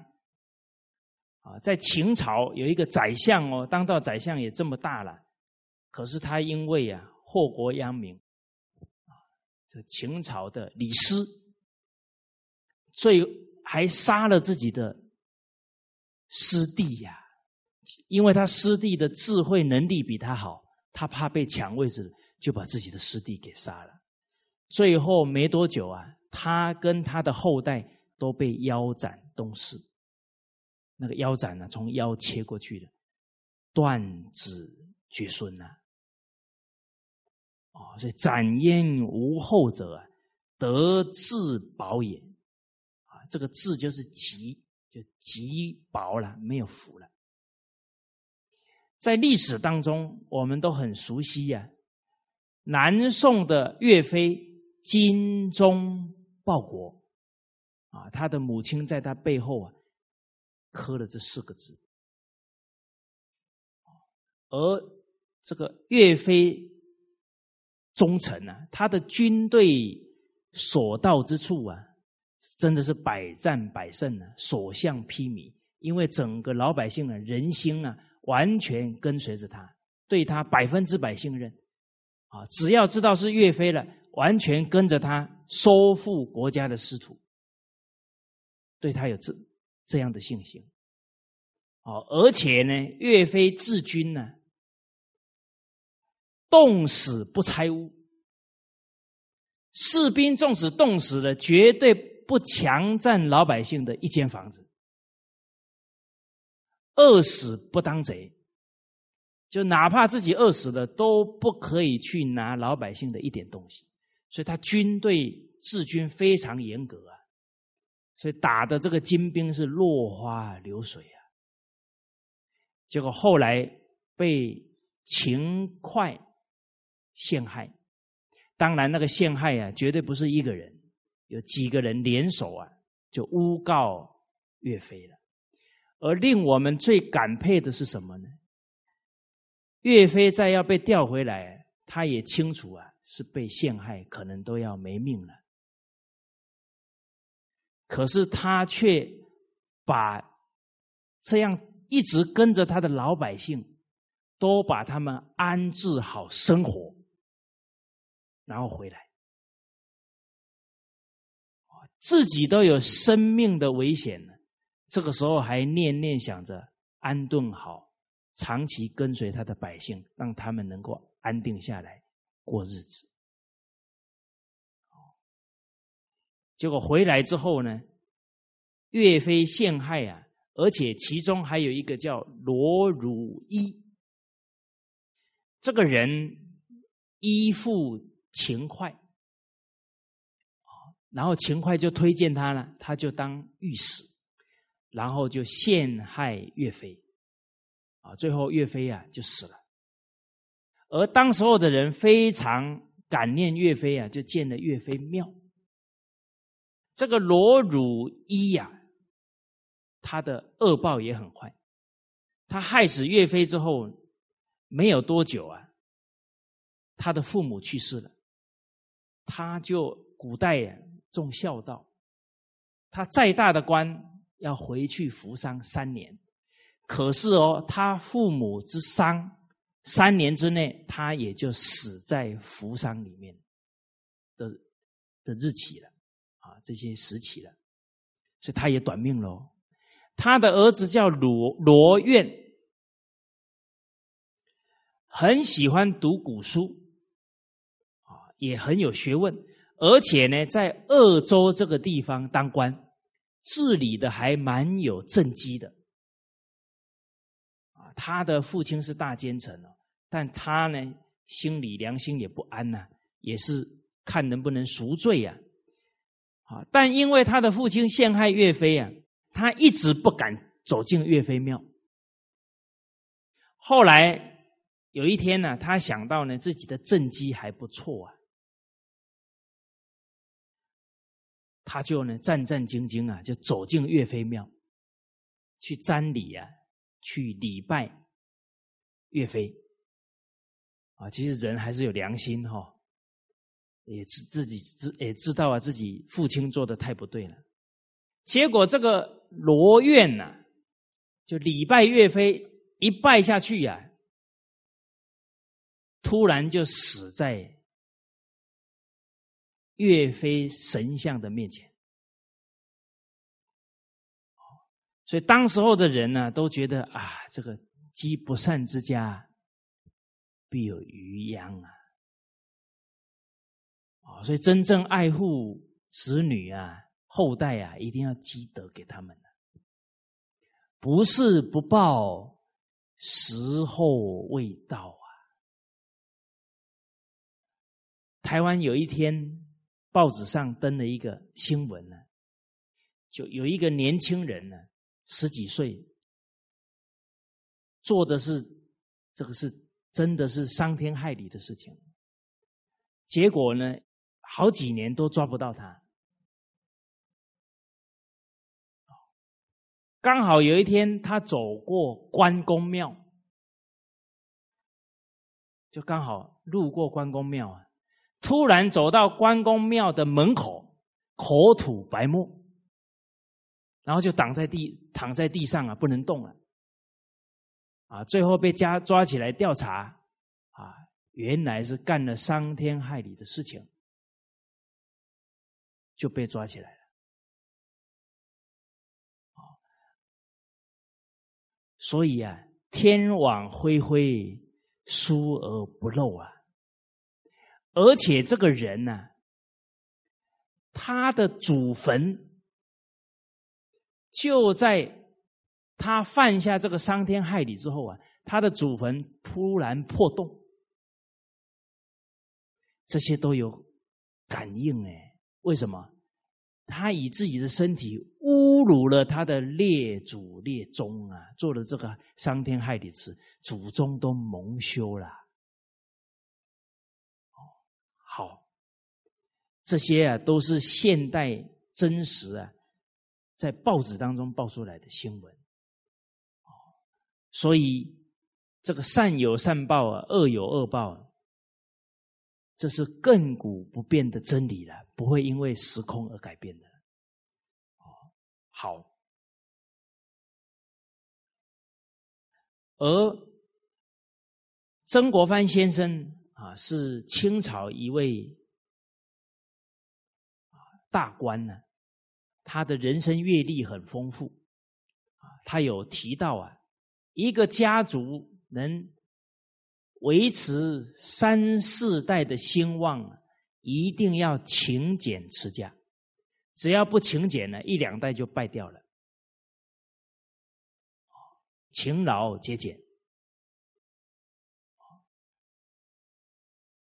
啊，在秦朝有一个宰相哦，当到宰相也这么大了，可是他因为啊祸国殃民，啊，这秦朝的李斯，最还杀了自己的师弟呀，因为他师弟的智慧能力比他好，他怕被抢位置，就把自己的师弟给杀了。最后没多久啊，他跟他的后代都被腰斩东市。那个腰斩呢，从腰切过去的，断子绝孙呐！哦，所以斩焉无后者啊，得自保也。啊，这个字就是极，就极薄了，没有福了。在历史当中，我们都很熟悉呀。南宋的岳飞精忠报国，啊，他的母亲在他背后啊。刻了这四个字，而这个岳飞忠臣啊，他的军队所到之处啊，真的是百战百胜啊，所向披靡。因为整个老百姓啊，人心啊，完全跟随着他，对他百分之百信任啊。只要知道是岳飞了，完全跟着他，收复国家的失土，对他有这。这样的信心，哦，而且呢，岳飞治军呢，冻死不拆屋，士兵纵使冻死了，绝对不强占老百姓的一间房子，饿死不当贼，就哪怕自己饿死了，都不可以去拿老百姓的一点东西，所以他军队治军非常严格啊，所以打的这个金兵是落花流水啊。结果后来被秦桧陷害，当然那个陷害啊，绝对不是一个人，有几个人联手啊，就诬告岳飞了。而令我们最感佩的是什么呢？岳飞再要被调回来，他也清楚啊，是被陷害，可能都要没命了。可是他却把这样。一直跟着他的老百姓，都把他们安置好生活，然后回来，自己都有生命的危险了，这个时候还念念想着安顿好，长期跟随他的百姓，让他们能够安定下来过日子。结果回来之后呢，岳飞陷害啊。而且其中还有一个叫罗汝一，这个人依附秦桧，然后秦桧就推荐他了，他就当御史，然后就陷害岳飞，啊，最后岳飞啊就死了。而当时候的人非常感念岳飞啊，就建了岳飞庙。这个罗汝一呀。他的恶报也很快，他害死岳飞之后，没有多久啊，他的父母去世了，他就古代呀重孝道，他再大的官要回去服丧三年，可是哦，他父母之丧三年之内，他也就死在服丧里面的的日期了啊，这些时期了，所以他也短命喽。他的儿子叫罗罗苑，很喜欢读古书，啊，也很有学问，而且呢，在鄂州这个地方当官，治理的还蛮有政绩的。啊，他的父亲是大奸臣哦，但他呢，心里良心也不安呐，也是看能不能赎罪呀。啊，但因为他的父亲陷害岳飞啊。他一直不敢走进岳飞庙。后来有一天呢，他想到呢自己的政绩还不错啊，他就呢战战兢兢啊，就走进岳飞庙去瞻礼啊，去礼拜岳飞。啊，其实人还是有良心哈，也知自己知也知道啊，自己父亲做的太不对了。结果这个。罗苑呐，就礼拜岳飞，一拜下去呀，突然就死在岳飞神像的面前。所以当时候的人呢，都觉得啊，这个积不善之家，必有余殃啊。啊，所以真正爱护子女啊。后代啊，一定要积德给他们不是不报，时候未到啊。台湾有一天报纸上登了一个新闻呢，就有一个年轻人呢，十几岁，做的是这个是真的是伤天害理的事情，结果呢，好几年都抓不到他。刚好有一天，他走过关公庙，就刚好路过关公庙啊，突然走到关公庙的门口，口吐白沫，然后就挡在地，躺在地上啊，不能动了，啊，最后被家抓起来调查，啊，原来是干了伤天害理的事情，就被抓起来了。所以啊，天网恢恢，疏而不漏啊。而且这个人呢，他的祖坟就在他犯下这个伤天害理之后啊，他的祖坟突然破洞，这些都有感应哎。为什么？他以自己的身体侮辱了他的列祖列宗啊，做了这个伤天害理事，祖宗都蒙羞了。好，这些啊都是现代真实啊，在报纸当中报出来的新闻。所以这个善有善报啊，恶有恶报，这是亘古不变的真理了，不会因为时空而改变的。好，而曾国藩先生。啊，是清朝一位啊大官呢，他的人生阅历很丰富啊。他有提到啊，一个家族能维持三四代的兴旺，一定要勤俭持家，只要不勤俭呢，一两代就败掉了。勤劳节俭。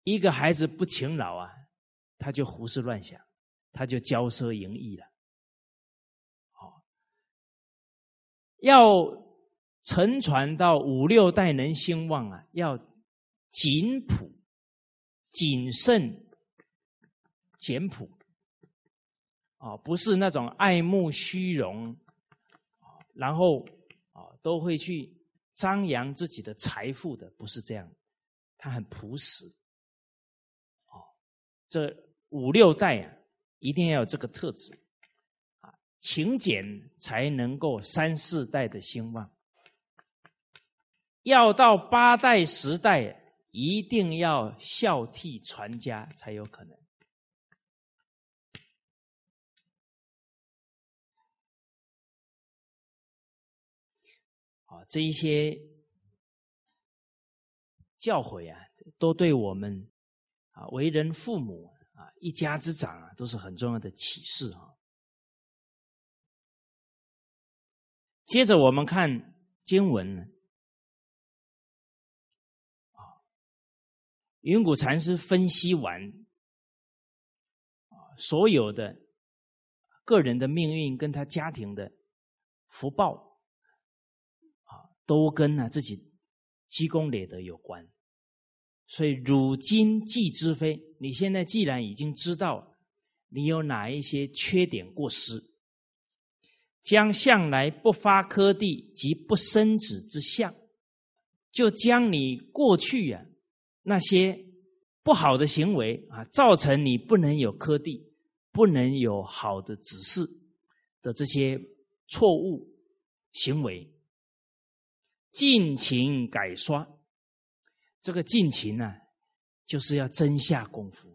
一个孩子不勤劳啊，他就胡思乱想，他就骄奢淫逸了。好，要承传到五六代能兴旺啊，要谨朴、谨慎、简朴。啊，不是那种爱慕虚荣，然后啊都会去张扬自己的财富的，不是这样，他很朴实。这五六代啊，一定要有这个特质啊，勤俭才能够三四代的兴旺。要到八代十代，一定要孝悌传家才有可能。啊，这一些教诲啊，都对我们。啊，为人父母一家之长啊，都是很重要的启示啊。接着我们看经文呢，啊，云谷禅师分析完啊，所有的个人的命运跟他家庭的福报啊，都跟呢自己积功累德有关。所以，汝今既知非，你现在既然已经知道，你有哪一些缺点过失，将向来不发科地及不生子之相，就将你过去呀那些不好的行为啊，造成你不能有科地、不能有好的指示的这些错误行为，尽情改刷。这个尽情呢，就是要真下功夫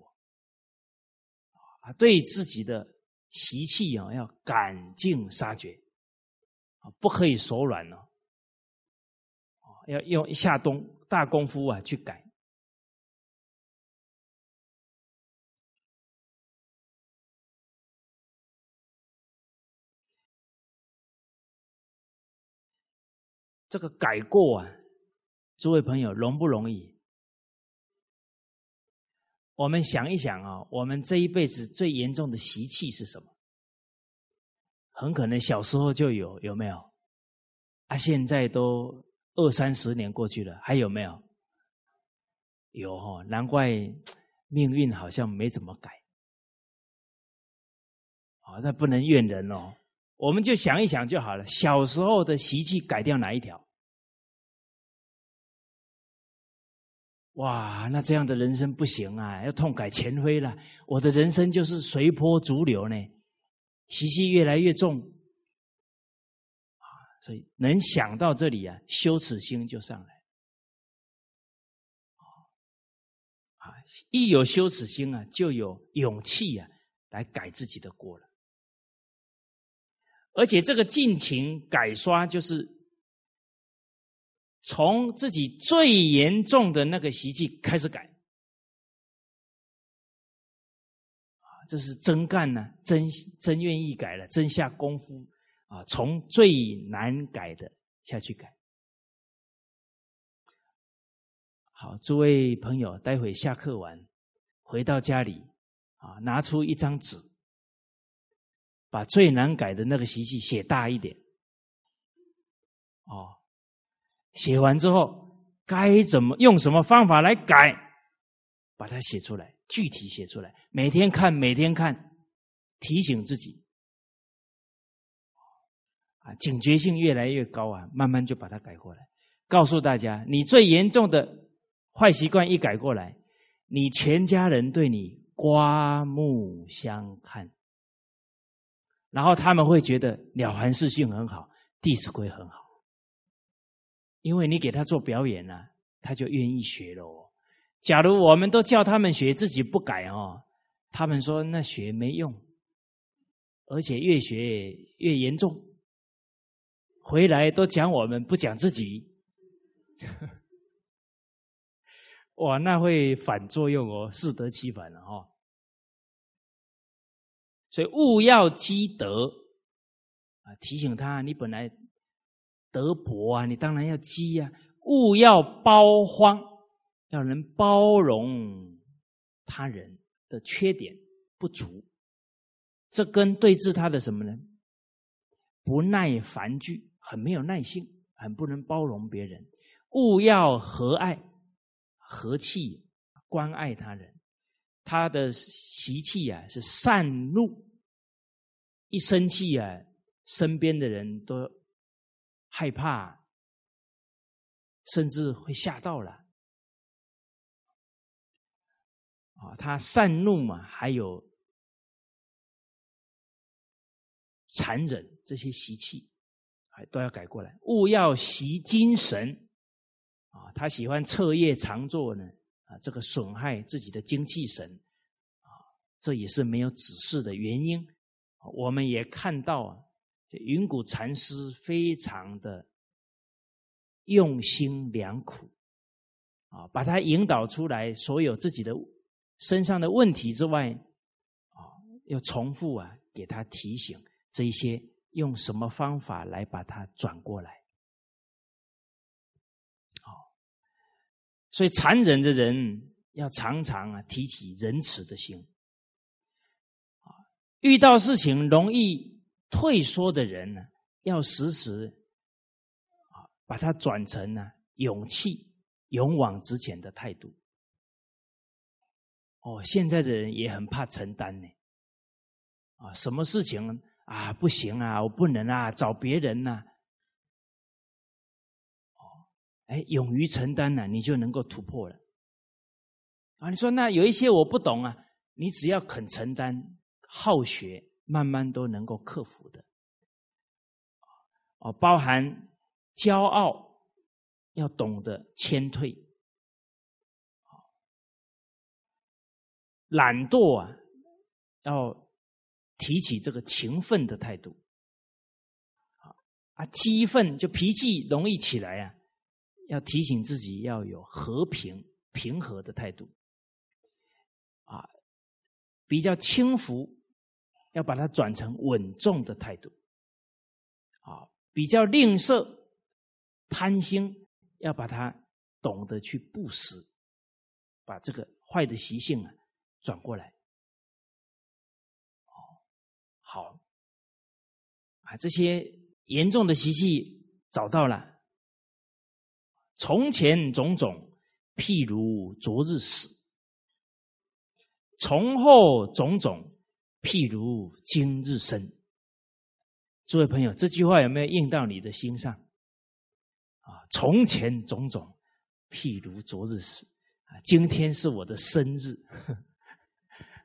啊，对自己的习气啊要赶尽杀绝啊，不可以手软呢，要用下东大功夫啊去改。这个改过啊。诸位朋友，容不容易？我们想一想啊，我们这一辈子最严重的习气是什么？很可能小时候就有，有没有？啊，现在都二三十年过去了，还有没有？有哈，难怪命运好像没怎么改。啊，那不能怨人哦，我们就想一想就好了。小时候的习气改掉哪一条？哇，那这样的人生不行啊，要痛改前非了。我的人生就是随波逐流呢，习气越来越重啊，所以能想到这里啊，羞耻心就上来啊，一有羞耻心啊，就有勇气啊，来改自己的过了。而且这个尽情改刷，就是从自己最严重的那个习气开始改。啊，这是真干呢，真真愿意改了，真下功夫啊，从最难改的下去改。好，诸位朋友，待会下课完回到家里啊，拿出一张纸，把最难改的那个习气写大一点。哦，写完之后该怎么用什么方法来改？把它写出来，具体写出来，每天看，每天看，提醒自己啊，警觉性越来越高啊，慢慢就把它改过来。告诉大家，你最严重的坏习惯一改过来，你全家人对你刮目相看，然后他们会觉得了凡四训很好，《弟子规》很好。因为你给他做表演呢，他就愿意学喽。假如我们都叫他们学，自己不改哦，他们说那学没用，而且越学越严重。回来都讲我们不讲自己，[laughs] 哇，那会反作用哦，适得其反了哈。所以勿要积德啊，提醒他，你本来。德薄啊，你当然要积呀。勿要包荒，要能包容他人的缺点不足。这跟对治他的什么呢？不耐烦惧，很没有耐性，很不能包容别人。勿要和爱，和气，关爱他人。他的习气啊是善怒，一生气啊，身边的人都。害怕，甚至会吓到了啊！他善怒嘛，还有残忍这些习气，还都要改过来。勿要习精神啊！他喜欢彻夜长坐呢啊！这个损害自己的精气神啊，这也是没有指示的原因。我们也看到啊。这云谷禅师非常的用心良苦啊，把他引导出来，所有自己的身上的问题之外，啊，要重复啊，给他提醒这一些用什么方法来把它转过来。好，所以残忍的人要常常啊提起仁慈的心啊，遇到事情容易。退缩的人呢，要时时啊，把它转成呢勇气、勇往直前的态度。哦，现在的人也很怕承担呢，啊，什么事情啊不行啊，我不能啊，找别人呐。哦，哎，勇于承担呢，你就能够突破了。啊，你说那有一些我不懂啊，你只要肯承担、好学。慢慢都能够克服的，哦，包含骄傲，要懂得谦退，懒惰啊，要提起这个勤奋的态度，啊啊，激愤就脾气容易起来啊，要提醒自己要有和平平和的态度，啊，比较轻浮。要把它转成稳重的态度，啊，比较吝啬、贪心，要把它懂得去布施，把这个坏的习性啊转过来。哦，好，啊，这些严重的习气找到了，从前种种，譬如昨日死；从后种种。譬如今日生，诸位朋友，这句话有没有印到你的心上？啊，从前种种，譬如昨日死。啊，今天是我的生日，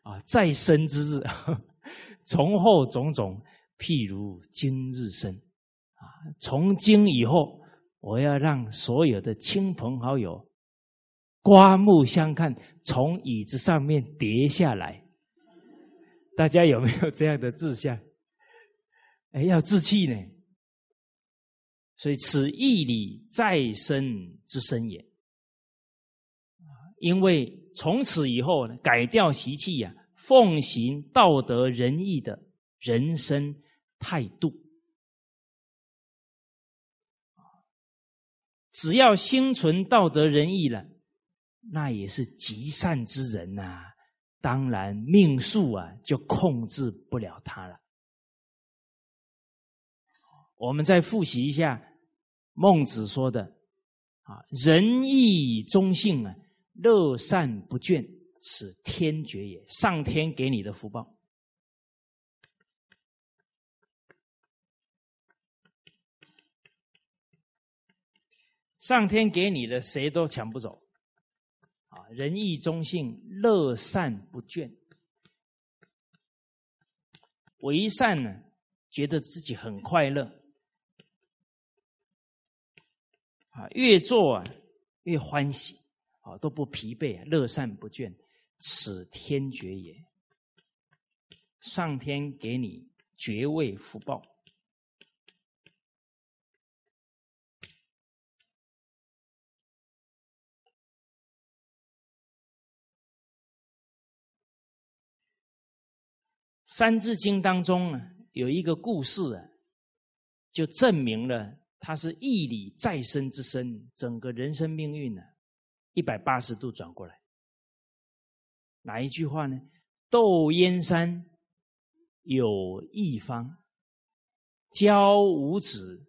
啊，再生之日。[laughs] 从后种种，譬如今日生。啊，从今以后，我要让所有的亲朋好友刮目相看，从椅子上面跌下来。大家有没有这样的志向？哎，要志气呢。所以此义理再生之身也。因为从此以后改掉习气呀，奉行道德仁义的人生态度。只要心存道德仁义了，那也是极善之人呐。当然，命数啊就控制不了他了。我们再复习一下孟子说的：“啊，仁义忠信啊，乐善不倦，此天绝也。上天给你的福报。”上天给你的，谁都抢不走。仁义忠信，乐善不倦，为善呢，觉得自己很快乐。啊，越做啊越欢喜，啊都不疲惫，乐善不倦，此天爵也。上天给你爵位福报。《三字经》当中啊，有一个故事啊，就证明了他是义理再生之身，整个人生命运呢，一百八十度转过来。哪一句话呢？窦燕山有义方，教五子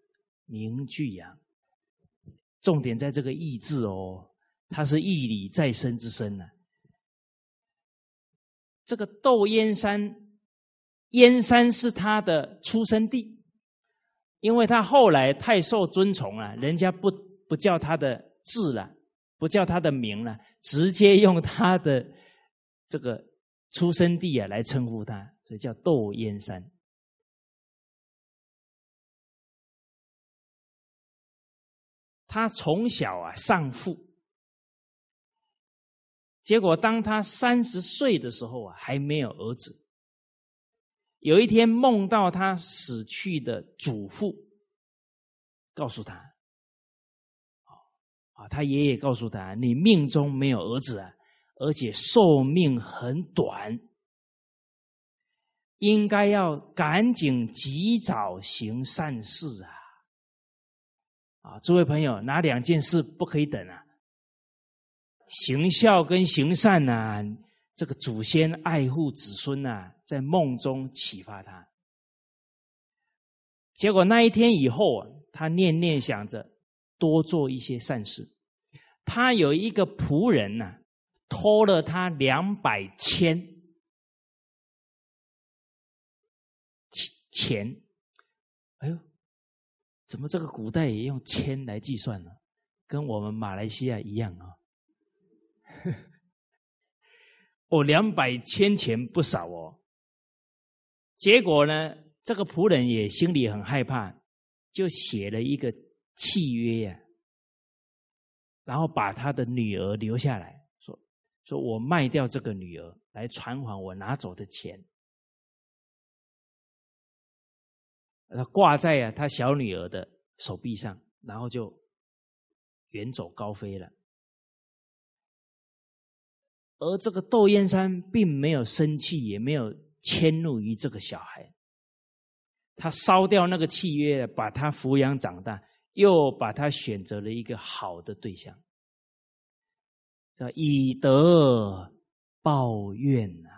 名俱扬。重点在这个“义”字哦，他是义理再生之身呢。这个窦燕山。燕山是他的出生地，因为他后来太受尊崇了，人家不不叫他的字了，不叫他的名了，直接用他的这个出生地啊来称呼他，所以叫窦燕山。他从小啊丧父，结果当他三十岁的时候啊，还没有儿子。有一天梦到他死去的祖父，告诉他：“啊，他爷爷告诉他，你命中没有儿子啊，而且寿命很短，应该要赶紧及早行善事啊！啊，诸位朋友，哪两件事不可以等啊？行孝跟行善呐。”这个祖先爱护子孙呐，在梦中启发他。结果那一天以后啊，他念念想着多做一些善事。他有一个仆人呐，偷了他两百千钱。哎呦，怎么这个古代也用千来计算呢？跟我们马来西亚一样啊。哦，哦，两百千钱不少哦。结果呢，这个仆人也心里很害怕，就写了一个契约呀，然后把他的女儿留下来说：“说我卖掉这个女儿，来偿还我拿走的钱。”他挂在啊他小女儿的手臂上，然后就远走高飞了。而这个窦燕山并没有生气，也没有迁怒于这个小孩。他烧掉那个契约，把他抚养长大，又把他选择了一个好的对象，叫以德报怨啊，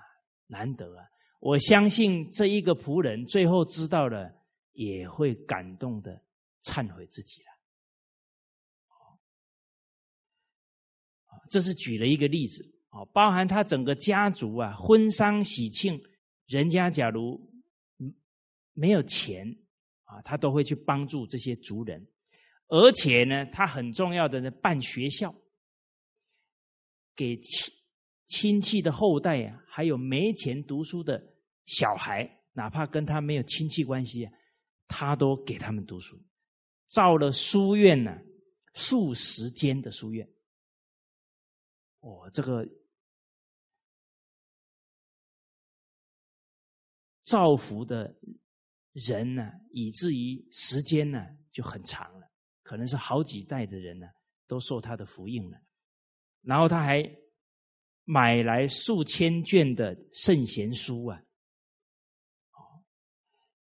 难得啊！我相信这一个仆人最后知道了，也会感动的忏悔自己了。这是举了一个例子。哦，包含他整个家族啊，婚丧喜庆，人家假如没有钱啊，他都会去帮助这些族人，而且呢，他很重要的呢，办学校，给亲亲戚的后代啊，还有没钱读书的小孩，哪怕跟他没有亲戚关系啊，他都给他们读书，造了书院呢，数十间的书院。哦，这个。造福的人呢，以至于时间呢就很长了。可能是好几代的人呢，都受他的福音了。然后他还买来数千卷的圣贤书啊，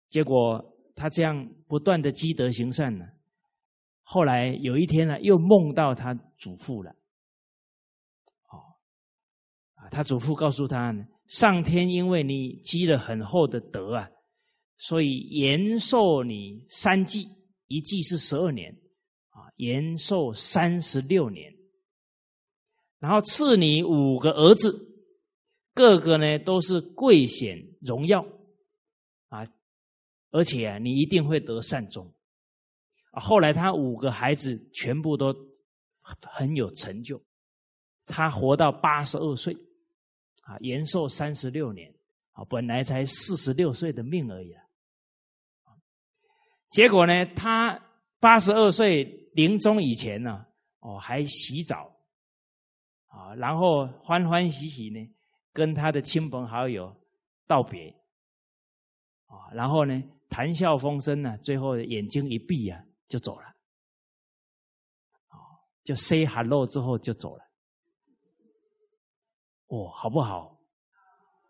结果他这样不断的积德行善呢，后来有一天呢，又梦到他祖父了。哦，他祖父告诉他呢，上天因为你积了很厚的德啊。所以延寿你三季，一季是十二年，啊，延寿三十六年。然后赐你五个儿子，个个呢都是贵显荣耀，啊，而且啊你一定会得善终。啊，后来他五个孩子全部都很有成就，他活到八十二岁，啊，延寿三十六年，啊，本来才四十六岁的命而已啊。结果呢，他八十二岁临终以前呢，哦，还洗澡，啊，然后欢欢喜喜呢，跟他的亲朋好友道别，啊，然后呢，谈笑风生呢，最后眼睛一闭啊，就走了，啊，就 say hello 之后就走了，哦，好不好？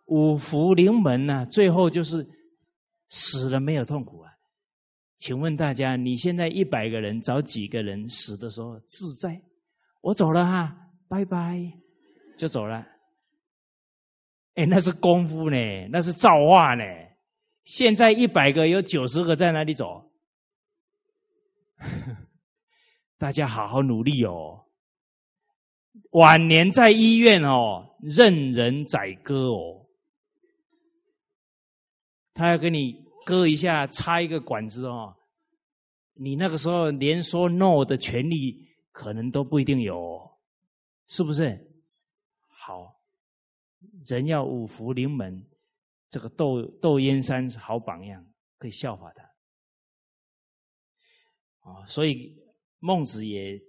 五福临门呢，最后就是死了没有痛苦啊。请问大家，你现在一百个人找几个人死的时候自在？我走了哈，拜拜，就走了。哎，那是功夫呢，那是造化呢。现在一百个有九十个在哪里走？[laughs] 大家好好努力哦。晚年在医院哦，任人宰割哦。他要给你。割一下，插一个管子哦，你那个时候连说 no 的权利可能都不一定有，是不是？好，人要五福临门，这个窦窦燕山是好榜样，可以效法他。啊，所以孟子也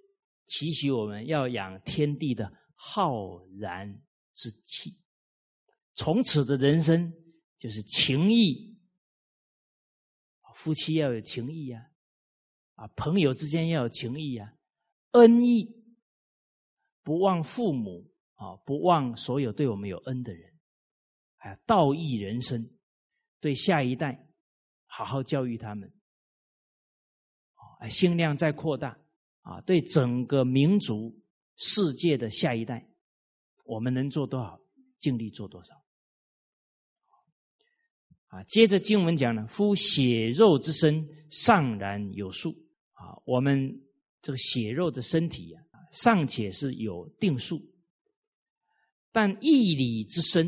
期许我们要养天地的浩然之气，从此的人生就是情义。夫妻要有情义呀，啊，朋友之间要有情义呀，恩义。不忘父母啊，不忘所有对我们有恩的人，还有道义人生，对下一代好好教育他们，啊，心量再扩大啊，对整个民族世界的下一代，我们能做多少，尽力做多少。啊，接着经文讲呢，夫血肉之身尚然有数啊，我们这个血肉的身体啊，尚且是有定数，但义理之身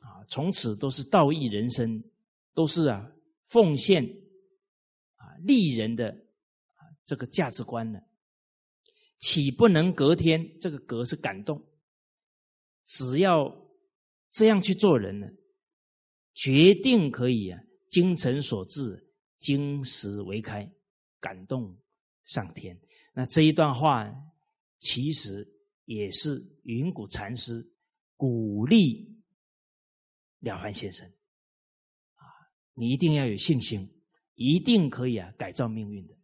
啊，从此都是道义人生，都是啊奉献啊利人的这个价值观呢，岂不能隔天？这个隔是感动，只要这样去做人呢？决定可以啊，精诚所至，金石为开，感动上天。那这一段话其实也是云谷禅师鼓励了凡先生啊，你一定要有信心，一定可以啊改造命运的。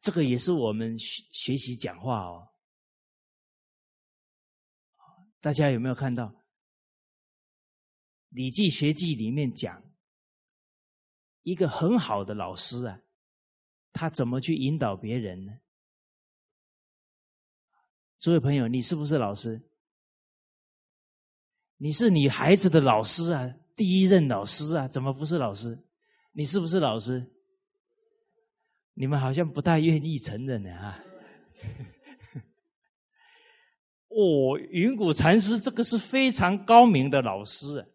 这个也是我们学学习讲话哦。大家有没有看到？《礼记学记》里面讲，一个很好的老师啊，他怎么去引导别人呢？诸位朋友，你是不是老师？你是你孩子的老师啊，第一任老师啊，怎么不是老师？你是不是老师？你们好像不太愿意承认的啊。[laughs] 哦，云谷禅师这个是非常高明的老师啊。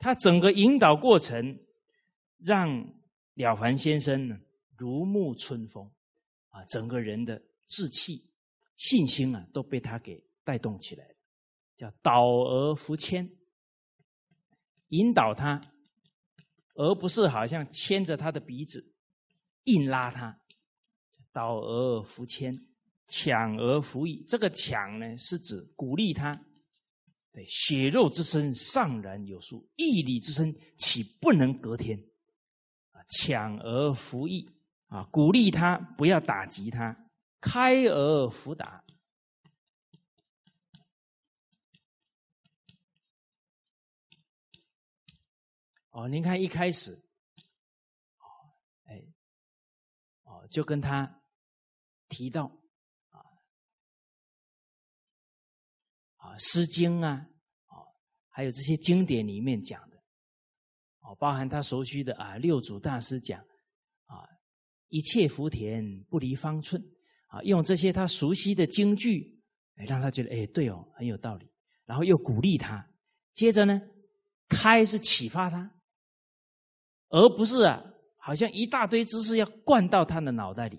他整个引导过程，让了凡先生呢如沐春风，啊，整个人的志气、信心啊都被他给带动起来了，叫导而扶牵，引导他，而不是好像牵着他的鼻子硬拉他，导而扶牵，抢而扶役。这个抢呢，是指鼓励他。对血肉之身尚然有数，义理之身岂不能隔天？啊抢而服役啊，鼓励他不要打击他，开而服打。哦，您看一开始，就跟他提到啊啊，《诗经》啊，啊，还有这些经典里面讲的，哦，包含他熟悉的啊，六祖大师讲啊，一切福田不离方寸啊，用这些他熟悉的京剧，哎，让他觉得哎，对哦，很有道理，然后又鼓励他，接着呢，开是启发他。而不是啊，好像一大堆知识要灌到他的脑袋里，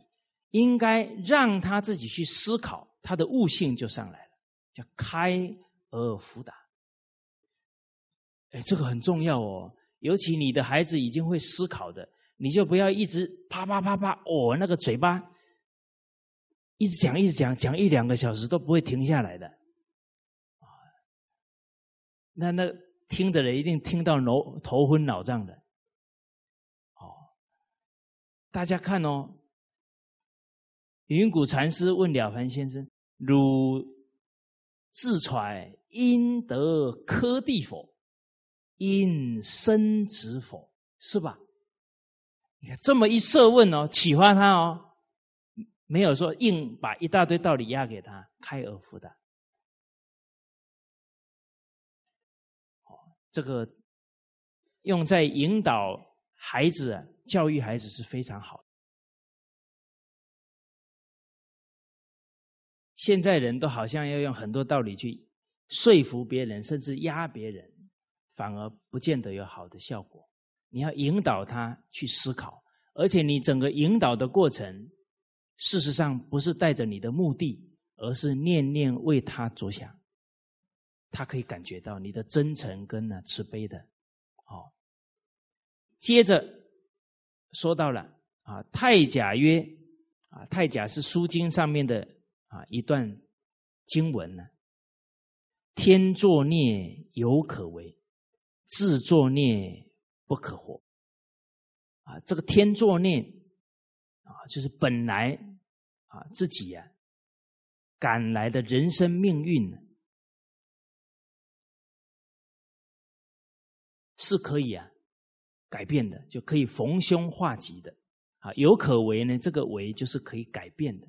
应该让他自己去思考，他的悟性就上来了，叫开而福达。哎，这个很重要哦，尤其你的孩子已经会思考的，你就不要一直啪啪啪啪哦，那个嘴巴一直讲一直讲，讲一两个小时都不会停下来的，那那听的人一定听到头头昏脑胀的。大家看哦，云谷禅师问了凡先生：“汝自揣应得科第否？应生子否？是吧？”你看这么一设问哦，启发他哦，没有说硬把一大堆道理压给他，开而复的。哦，这个用在引导孩子。教育孩子是非常好。现在人都好像要用很多道理去说服别人，甚至压别人，反而不见得有好的效果。你要引导他去思考，而且你整个引导的过程，事实上不是带着你的目的，而是念念为他着想，他可以感觉到你的真诚跟呢慈悲的。好，接着。说到了啊，太甲曰啊，太甲是《书经》上面的啊一段经文呢。天作孽犹可为，自作孽不可活。啊，这个天作孽啊，就是本来啊自己呀赶来的人生命运呢，是可以啊。改变的就可以逢凶化吉的，啊，有可为呢？这个为就是可以改变的。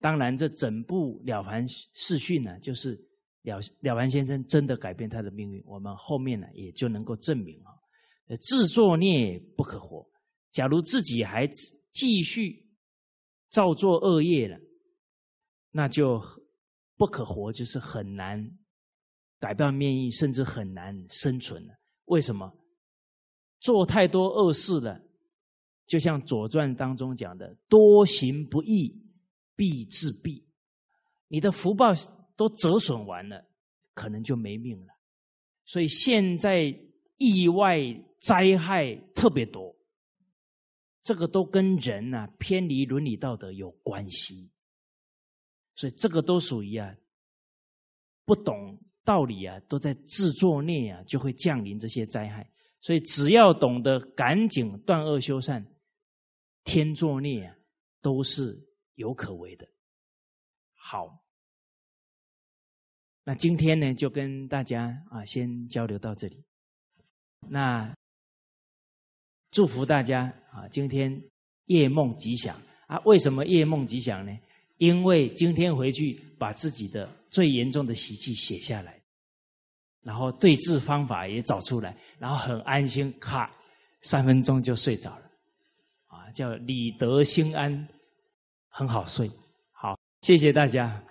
当然，这整部了凡四训呢，就是了了凡先生真的改变他的命运。我们后面呢，也就能够证明啊，自作孽不可活。假如自己还继续造作恶业了，那就不可活，就是很难改变命运，甚至很难生存了。为什么做太多恶事了？就像《左传》当中讲的：“多行不义必自毙。”你的福报都折损完了，可能就没命了。所以现在意外灾害特别多，这个都跟人呐偏离伦理道德有关系。所以这个都属于啊不懂。道理啊，都在自作孽啊，就会降临这些灾害。所以只要懂得赶紧断恶修善，天作孽啊，都是有可为的。好，那今天呢，就跟大家啊，先交流到这里。那祝福大家啊，今天夜梦吉祥啊！为什么夜梦吉祥呢？因为今天回去把自己的最严重的习气写下来。然后对治方法也找出来，然后很安心，咔，三分钟就睡着了，啊，叫理得心安，很好睡。好，谢谢大家。